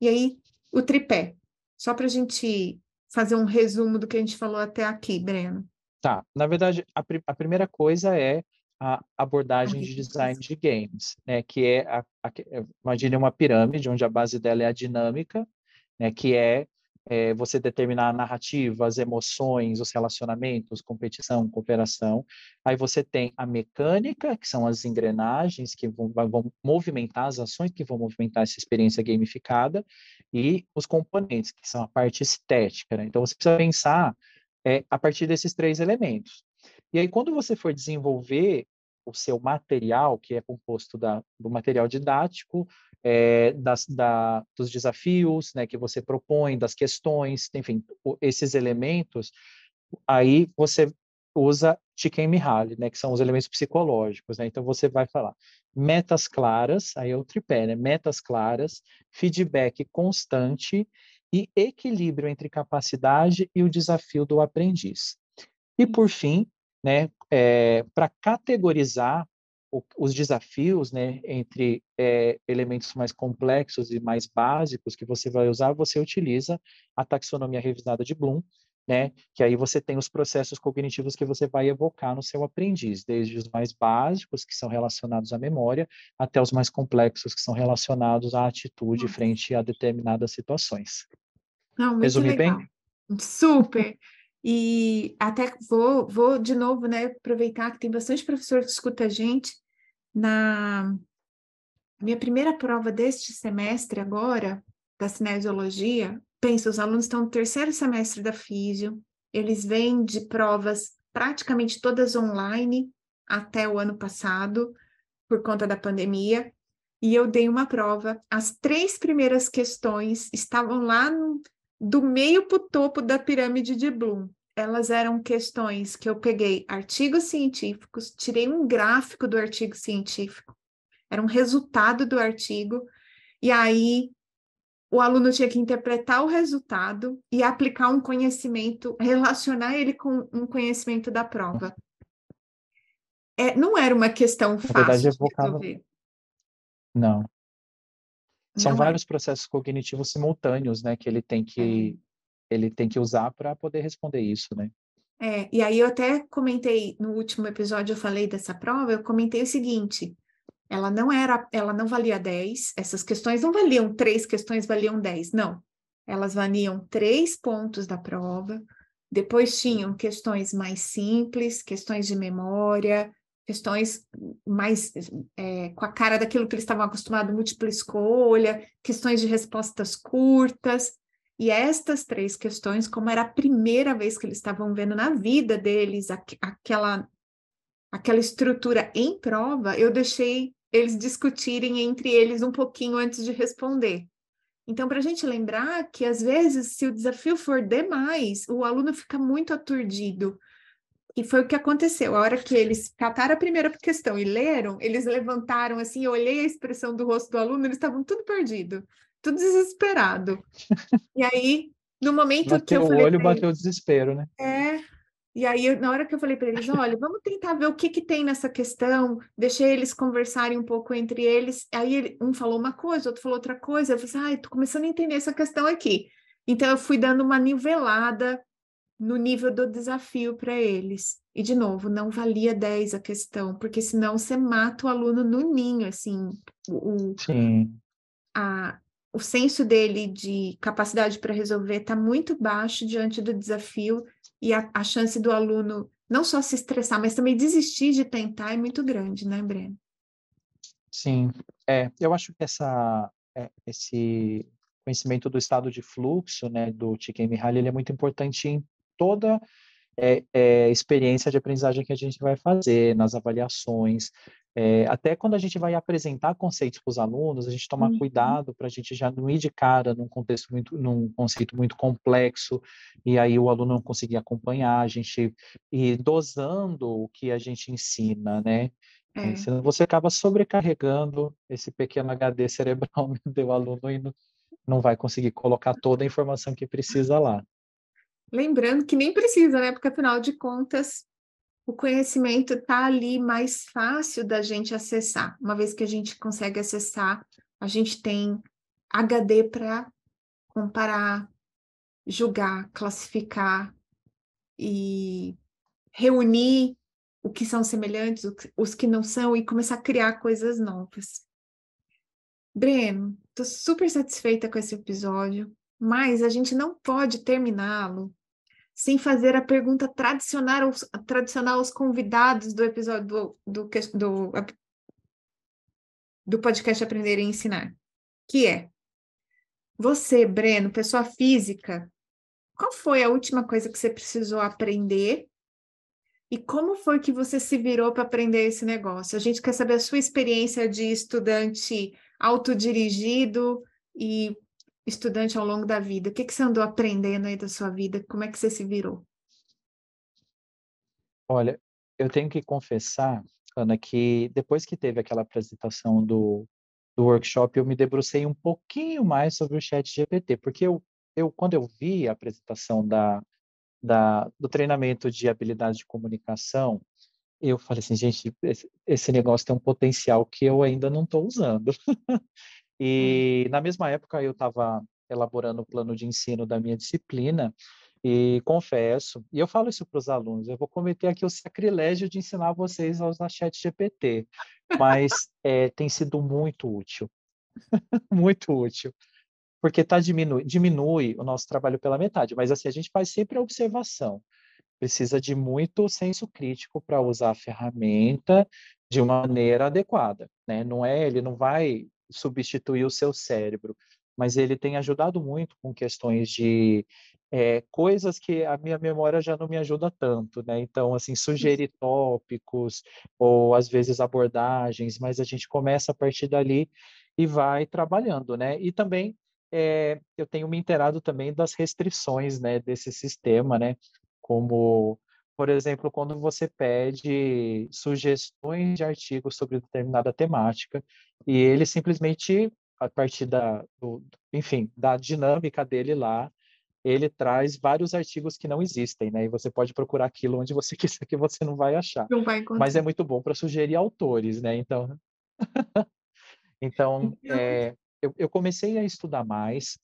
E aí, o tripé. Só para a gente fazer um resumo do que a gente falou até aqui, Breno. Tá. Na verdade, a, pr a primeira coisa é a abordagem de design de games, né? Que é, a, a, imagine uma pirâmide onde a base dela é a dinâmica, né? Que é é, você determinar a narrativa, as emoções, os relacionamentos, competição, cooperação. Aí você tem a mecânica, que são as engrenagens que vão, vão, movimentar as ações que vão movimentar essa experiência gamificada, e os componentes, que são a parte estética. Né? Então você precisa pensar é, a partir desses três elementos. E aí, quando você for desenvolver o seu material, que é composto da, do material didático, é, das, da, dos desafios né, que você propõe, das questões, enfim, esses elementos, aí você usa Csikszentmihalyi, né, que são os elementos psicológicos, né? Então você vai falar metas claras, aí é o tripé, né? Metas claras, feedback constante e equilíbrio entre capacidade e o desafio do aprendiz. E por fim, né, é, para categorizar o, os desafios, né, entre é, elementos mais complexos e mais básicos que você vai usar, você utiliza a taxonomia revisada de Bloom, né, que aí você tem os processos cognitivos que você vai evocar no seu aprendiz, desde os mais básicos, que são relacionados à memória, até os mais complexos, que são relacionados à atitude frente a determinadas situações. Não, Resumi legal. bem? Super! E até vou, vou de novo, né, aproveitar que tem bastante professor que escuta a gente. Na minha primeira prova deste semestre agora, da cinesiologia, pensa, os alunos estão no terceiro semestre da físio, eles vêm de provas praticamente todas online até o ano passado, por conta da pandemia, e eu dei uma prova. As três primeiras questões estavam lá no, do meio para o topo da pirâmide de Bloom. Elas eram questões que eu peguei artigos científicos, tirei um gráfico do artigo científico, era um resultado do artigo, e aí o aluno tinha que interpretar o resultado e aplicar um conhecimento, relacionar ele com um conhecimento da prova. É, não era uma questão fácil verdade, de resolver. Não. São Não é. vários é. processos cognitivos simultâneos, né, que ele tem que é. ele tem que usar para poder responder isso, né? É, e aí eu até comentei no último episódio, eu falei dessa prova, eu comentei o seguinte: ela não era, ela não valia 10, essas questões não valiam três questões, valiam 10, não. Elas valiam três pontos da prova, depois tinham questões mais simples, questões de memória, questões mais é, com a cara daquilo que eles estavam acostumados, múltipla escolha, questões de respostas curtas. E estas três questões, como era a primeira vez que eles estavam vendo na vida deles aqu aquela, aquela estrutura em prova, eu deixei eles discutirem entre eles um pouquinho antes de responder. Então, para a gente lembrar que, às vezes, se o desafio for demais, o aluno fica muito aturdido, e foi o que aconteceu. A hora que eles cataram a primeira questão e leram, eles levantaram assim, eu olhei a expressão do rosto do aluno, eles estavam tudo perdido, tudo desesperado. e aí, no momento bateu que eu falei o olho, bateu o desespero, né? É. E aí, na hora que eu falei para eles, olha, vamos tentar ver o que que tem nessa questão, deixei eles conversarem um pouco entre eles. Aí um falou uma coisa, outro falou outra coisa. Eu falei assim, ai, tô começando a entender essa questão aqui. Então eu fui dando uma nivelada no nível do desafio para eles. E, de novo, não valia 10 a questão, porque senão você mata o aluno no ninho, assim, o, Sim. A, o senso dele de capacidade para resolver está muito baixo diante do desafio e a, a chance do aluno não só se estressar, mas também desistir de tentar é muito grande, né, Breno? Sim, é, eu acho que essa, é, esse conhecimento do estado de fluxo, né, do Csikszentmihalyi, ele é muito importante em toda é, é, experiência de aprendizagem que a gente vai fazer, nas avaliações, é, até quando a gente vai apresentar conceitos para os alunos, a gente tomar uhum. cuidado para a gente já não ir de cara num contexto muito, num conceito muito complexo, e aí o aluno não conseguir acompanhar, a gente ir dosando o que a gente ensina, né? É. Senão você acaba sobrecarregando esse pequeno HD cerebral *laughs* do aluno e não, não vai conseguir colocar toda a informação que precisa lá. Lembrando que nem precisa, né? Porque afinal de contas, o conhecimento está ali mais fácil da gente acessar. Uma vez que a gente consegue acessar, a gente tem HD para comparar, julgar, classificar e reunir o que são semelhantes, os que não são, e começar a criar coisas novas. Breno, estou super satisfeita com esse episódio, mas a gente não pode terminá-lo sem fazer a pergunta tradicional aos, tradicional aos convidados do episódio do, do, do, do podcast Aprender e Ensinar, que é você, Breno, pessoa física, qual foi a última coisa que você precisou aprender e como foi que você se virou para aprender esse negócio? A gente quer saber a sua experiência de estudante autodirigido e estudante ao longo da vida? O que, que você andou aprendendo aí da sua vida? Como é que você se virou? Olha, eu tenho que confessar, Ana, que depois que teve aquela apresentação do, do workshop, eu me debrucei um pouquinho mais sobre o chat GPT, porque eu, eu quando eu vi a apresentação da, da, do treinamento de habilidade de comunicação, eu falei assim, gente, esse, esse negócio tem um potencial que eu ainda não estou usando. *laughs* E hum. na mesma época eu estava elaborando o plano de ensino da minha disciplina e confesso, e eu falo isso para os alunos, eu vou cometer aqui o sacrilégio de ensinar vocês a usar chat GPT, mas é, tem sido muito útil, *laughs* muito útil, porque tá diminui, diminui o nosso trabalho pela metade, mas assim, a gente faz sempre a observação, precisa de muito senso crítico para usar a ferramenta de uma maneira adequada, né? Não é, ele não vai substituir o seu cérebro, mas ele tem ajudado muito com questões de é, coisas que a minha memória já não me ajuda tanto, né? Então, assim, sugerir tópicos ou às vezes abordagens, mas a gente começa a partir dali e vai trabalhando, né? E também é, eu tenho me inteirado também das restrições, né, desse sistema, né? Como por exemplo, quando você pede sugestões de artigos sobre determinada temática e ele simplesmente, a partir da, do, enfim, da dinâmica dele lá, ele traz vários artigos que não existem, né? E você pode procurar aquilo onde você *laughs* quiser que você não vai achar. Não vai Mas é muito bom para sugerir autores, né? Então, *laughs* então é, eu, eu comecei a estudar mais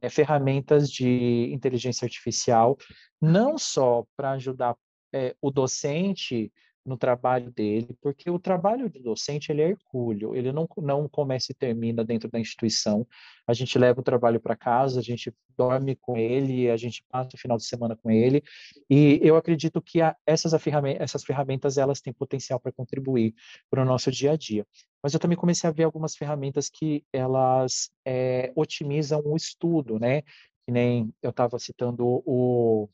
é, ferramentas de inteligência artificial, não só para ajudar é, o docente no trabalho dele, porque o trabalho do docente ele é hercúleo, ele não, não começa e termina dentro da instituição. A gente leva o trabalho para casa, a gente dorme com ele, a gente passa o final de semana com ele, e eu acredito que a, essas, ferramentas, essas ferramentas elas têm potencial para contribuir para o nosso dia a dia. Mas eu também comecei a ver algumas ferramentas que elas é, otimizam o estudo, né? Que nem eu estava citando o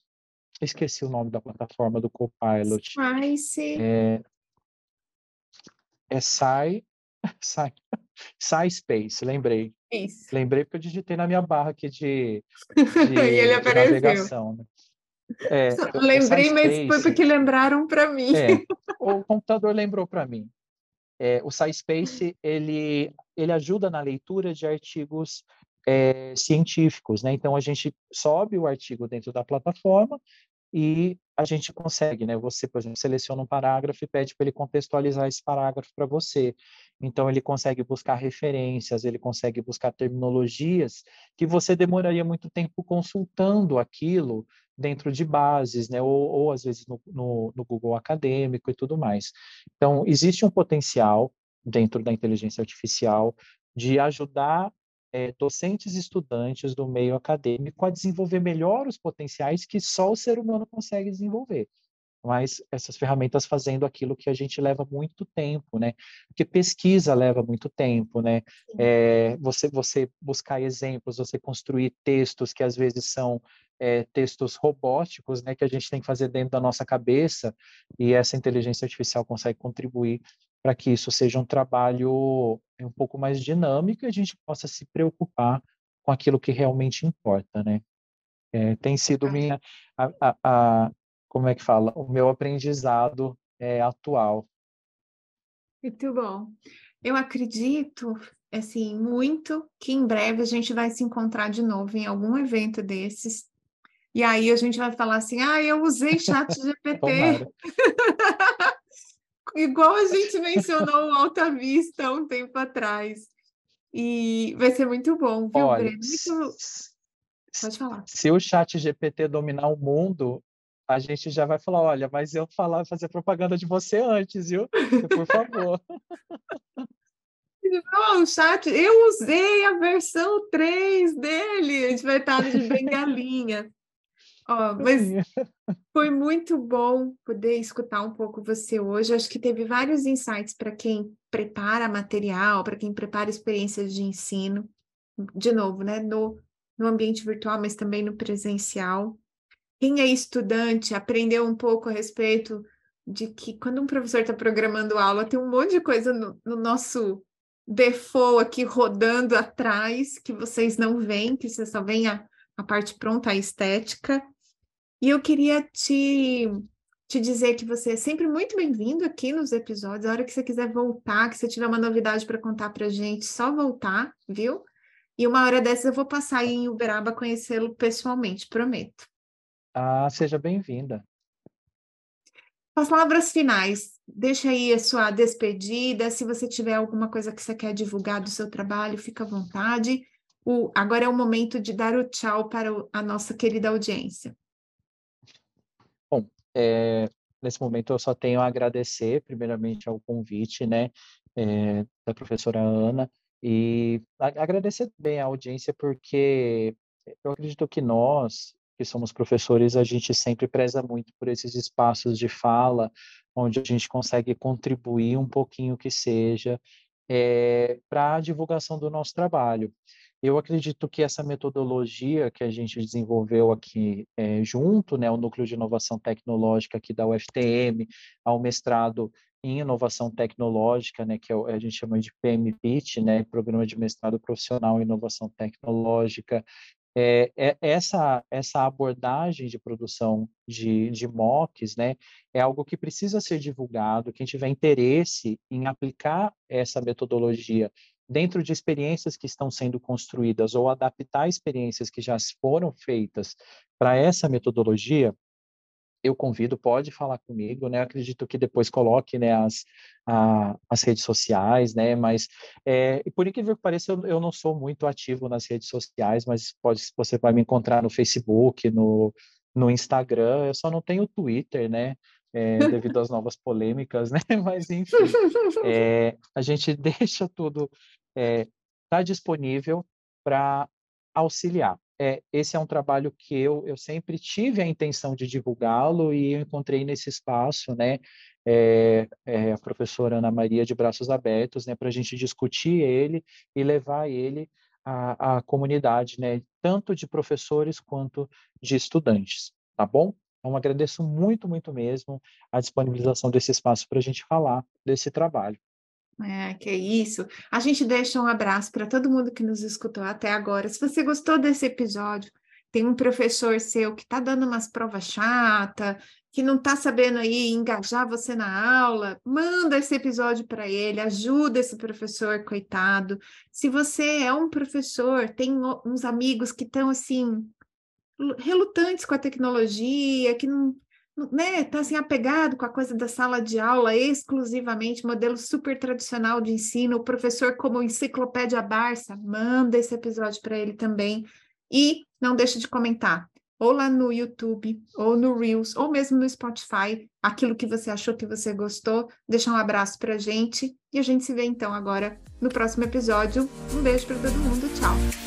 esqueci o nome da plataforma do Copilot. É, é Sci, *laughs* Sci, Sci Space, lembrei. Isso. Lembrei porque eu digitei na minha barra aqui de, de, *laughs* e ele navegação. Né? É, lembrei, mas foi porque lembraram para mim. É, o computador lembrou para mim. É, o SciSpace ele ele ajuda na leitura de artigos é, científicos, né? Então a gente sobe o artigo dentro da plataforma e a gente consegue, né? Você, por exemplo, seleciona um parágrafo e pede para ele contextualizar esse parágrafo para você. Então ele consegue buscar referências, ele consegue buscar terminologias que você demoraria muito tempo consultando aquilo dentro de bases, né? Ou, ou às vezes no, no, no Google Acadêmico e tudo mais. Então existe um potencial dentro da inteligência artificial de ajudar é, docentes e estudantes do meio acadêmico a desenvolver melhor os potenciais que só o ser humano consegue desenvolver. mas essas ferramentas fazendo aquilo que a gente leva muito tempo, né? Porque pesquisa leva muito tempo, né? É, você, você buscar exemplos, você construir textos que às vezes são é, textos robóticos, né? Que a gente tem que fazer dentro da nossa cabeça e essa inteligência artificial consegue contribuir para que isso seja um trabalho um pouco mais dinâmico e a gente possa se preocupar com aquilo que realmente importa, né? É, tem sido minha a, a, a, como é que fala, o meu aprendizado é, atual. Muito bom. Eu acredito, assim, muito que em breve a gente vai se encontrar de novo em algum evento desses. E aí a gente vai falar assim, ah, eu usei *laughs* chat GPT. *laughs* Igual a gente mencionou o Alta Vista um tempo atrás. E vai ser muito bom, viu, Olha, Breno? Muito... Pode falar. Se o chat GPT dominar o mundo, a gente já vai falar, olha, mas eu falar, fazer propaganda de você antes, viu? Por favor. *laughs* Não, o chat, eu usei a versão 3 dele, a gente vai estar de bengalinha. Ó, mas *laughs* foi muito bom poder escutar um pouco você hoje. Acho que teve vários insights para quem prepara material, para quem prepara experiências de ensino. De novo, né? No, no ambiente virtual, mas também no presencial quem é estudante aprendeu um pouco a respeito de que quando um professor está programando aula, tem um monte de coisa no, no, nosso default aqui rodando atrás que vocês não veem, que você só vê a, a parte pronta, a estética. E eu queria te, te dizer que você é sempre muito bem-vindo aqui nos episódios. A hora que você quiser voltar, que você tiver uma novidade para contar para gente, só voltar, viu? E uma hora dessas eu vou passar aí em Uberaba conhecê-lo pessoalmente, prometo. Ah, seja bem-vinda. As palavras finais, deixa aí a sua despedida. Se você tiver alguma coisa que você quer divulgar do seu trabalho, fica à vontade. O, agora é o momento de dar o tchau para a nossa querida audiência. É, nesse momento eu só tenho a agradecer, primeiramente, ao convite, né, é, da professora Ana, e agradecer também à audiência, porque eu acredito que nós, que somos professores, a gente sempre preza muito por esses espaços de fala, onde a gente consegue contribuir um pouquinho que seja é, para a divulgação do nosso trabalho. Eu acredito que essa metodologia que a gente desenvolveu aqui é, junto, né, o Núcleo de Inovação Tecnológica aqui da UFTM, ao mestrado em Inovação Tecnológica, né, que é a gente chama de PMPIT, né, Programa de Mestrado Profissional em Inovação Tecnológica, é, é, essa, essa abordagem de produção de, de mocks né, é algo que precisa ser divulgado. Quem tiver interesse em aplicar essa metodologia dentro de experiências que estão sendo construídas ou adaptar experiências que já foram feitas para essa metodologia, eu convido, pode falar comigo, né? acredito que depois coloque, né, as, a, as redes sociais, né? Mas, é, por incrível que pareça, eu, eu, não sou muito ativo nas redes sociais, mas pode, você vai me encontrar no Facebook, no, no Instagram, eu só não tenho Twitter, né? É, devido às novas polêmicas, né? *laughs* Mas, enfim, é, a gente *laughs* deixa tudo, está disponível para auxiliar é, esse é um trabalho que eu, eu sempre tive a intenção de divulgá-lo e eu encontrei nesse espaço, né, é, é, a professora Ana Maria de braços abertos, né, para a gente discutir ele e levar ele à, à comunidade, né, tanto de professores quanto de estudantes, tá bom? Então, agradeço muito, muito mesmo a disponibilização desse espaço para a gente falar desse trabalho. É, que isso. A gente deixa um abraço para todo mundo que nos escutou até agora. Se você gostou desse episódio, tem um professor seu que está dando umas provas chata, que não está sabendo aí engajar você na aula, manda esse episódio para ele, ajuda esse professor, coitado. Se você é um professor, tem uns amigos que estão assim relutantes com a tecnologia, que não né, tá assim apegado com a coisa da sala de aula exclusivamente, modelo super tradicional de ensino, o professor como enciclopédia Barça, manda esse episódio para ele também. E não deixe de comentar, ou lá no YouTube, ou no Reels, ou mesmo no Spotify, aquilo que você achou que você gostou. Deixa um abraço pra gente e a gente se vê então agora no próximo episódio. Um beijo para todo mundo, tchau.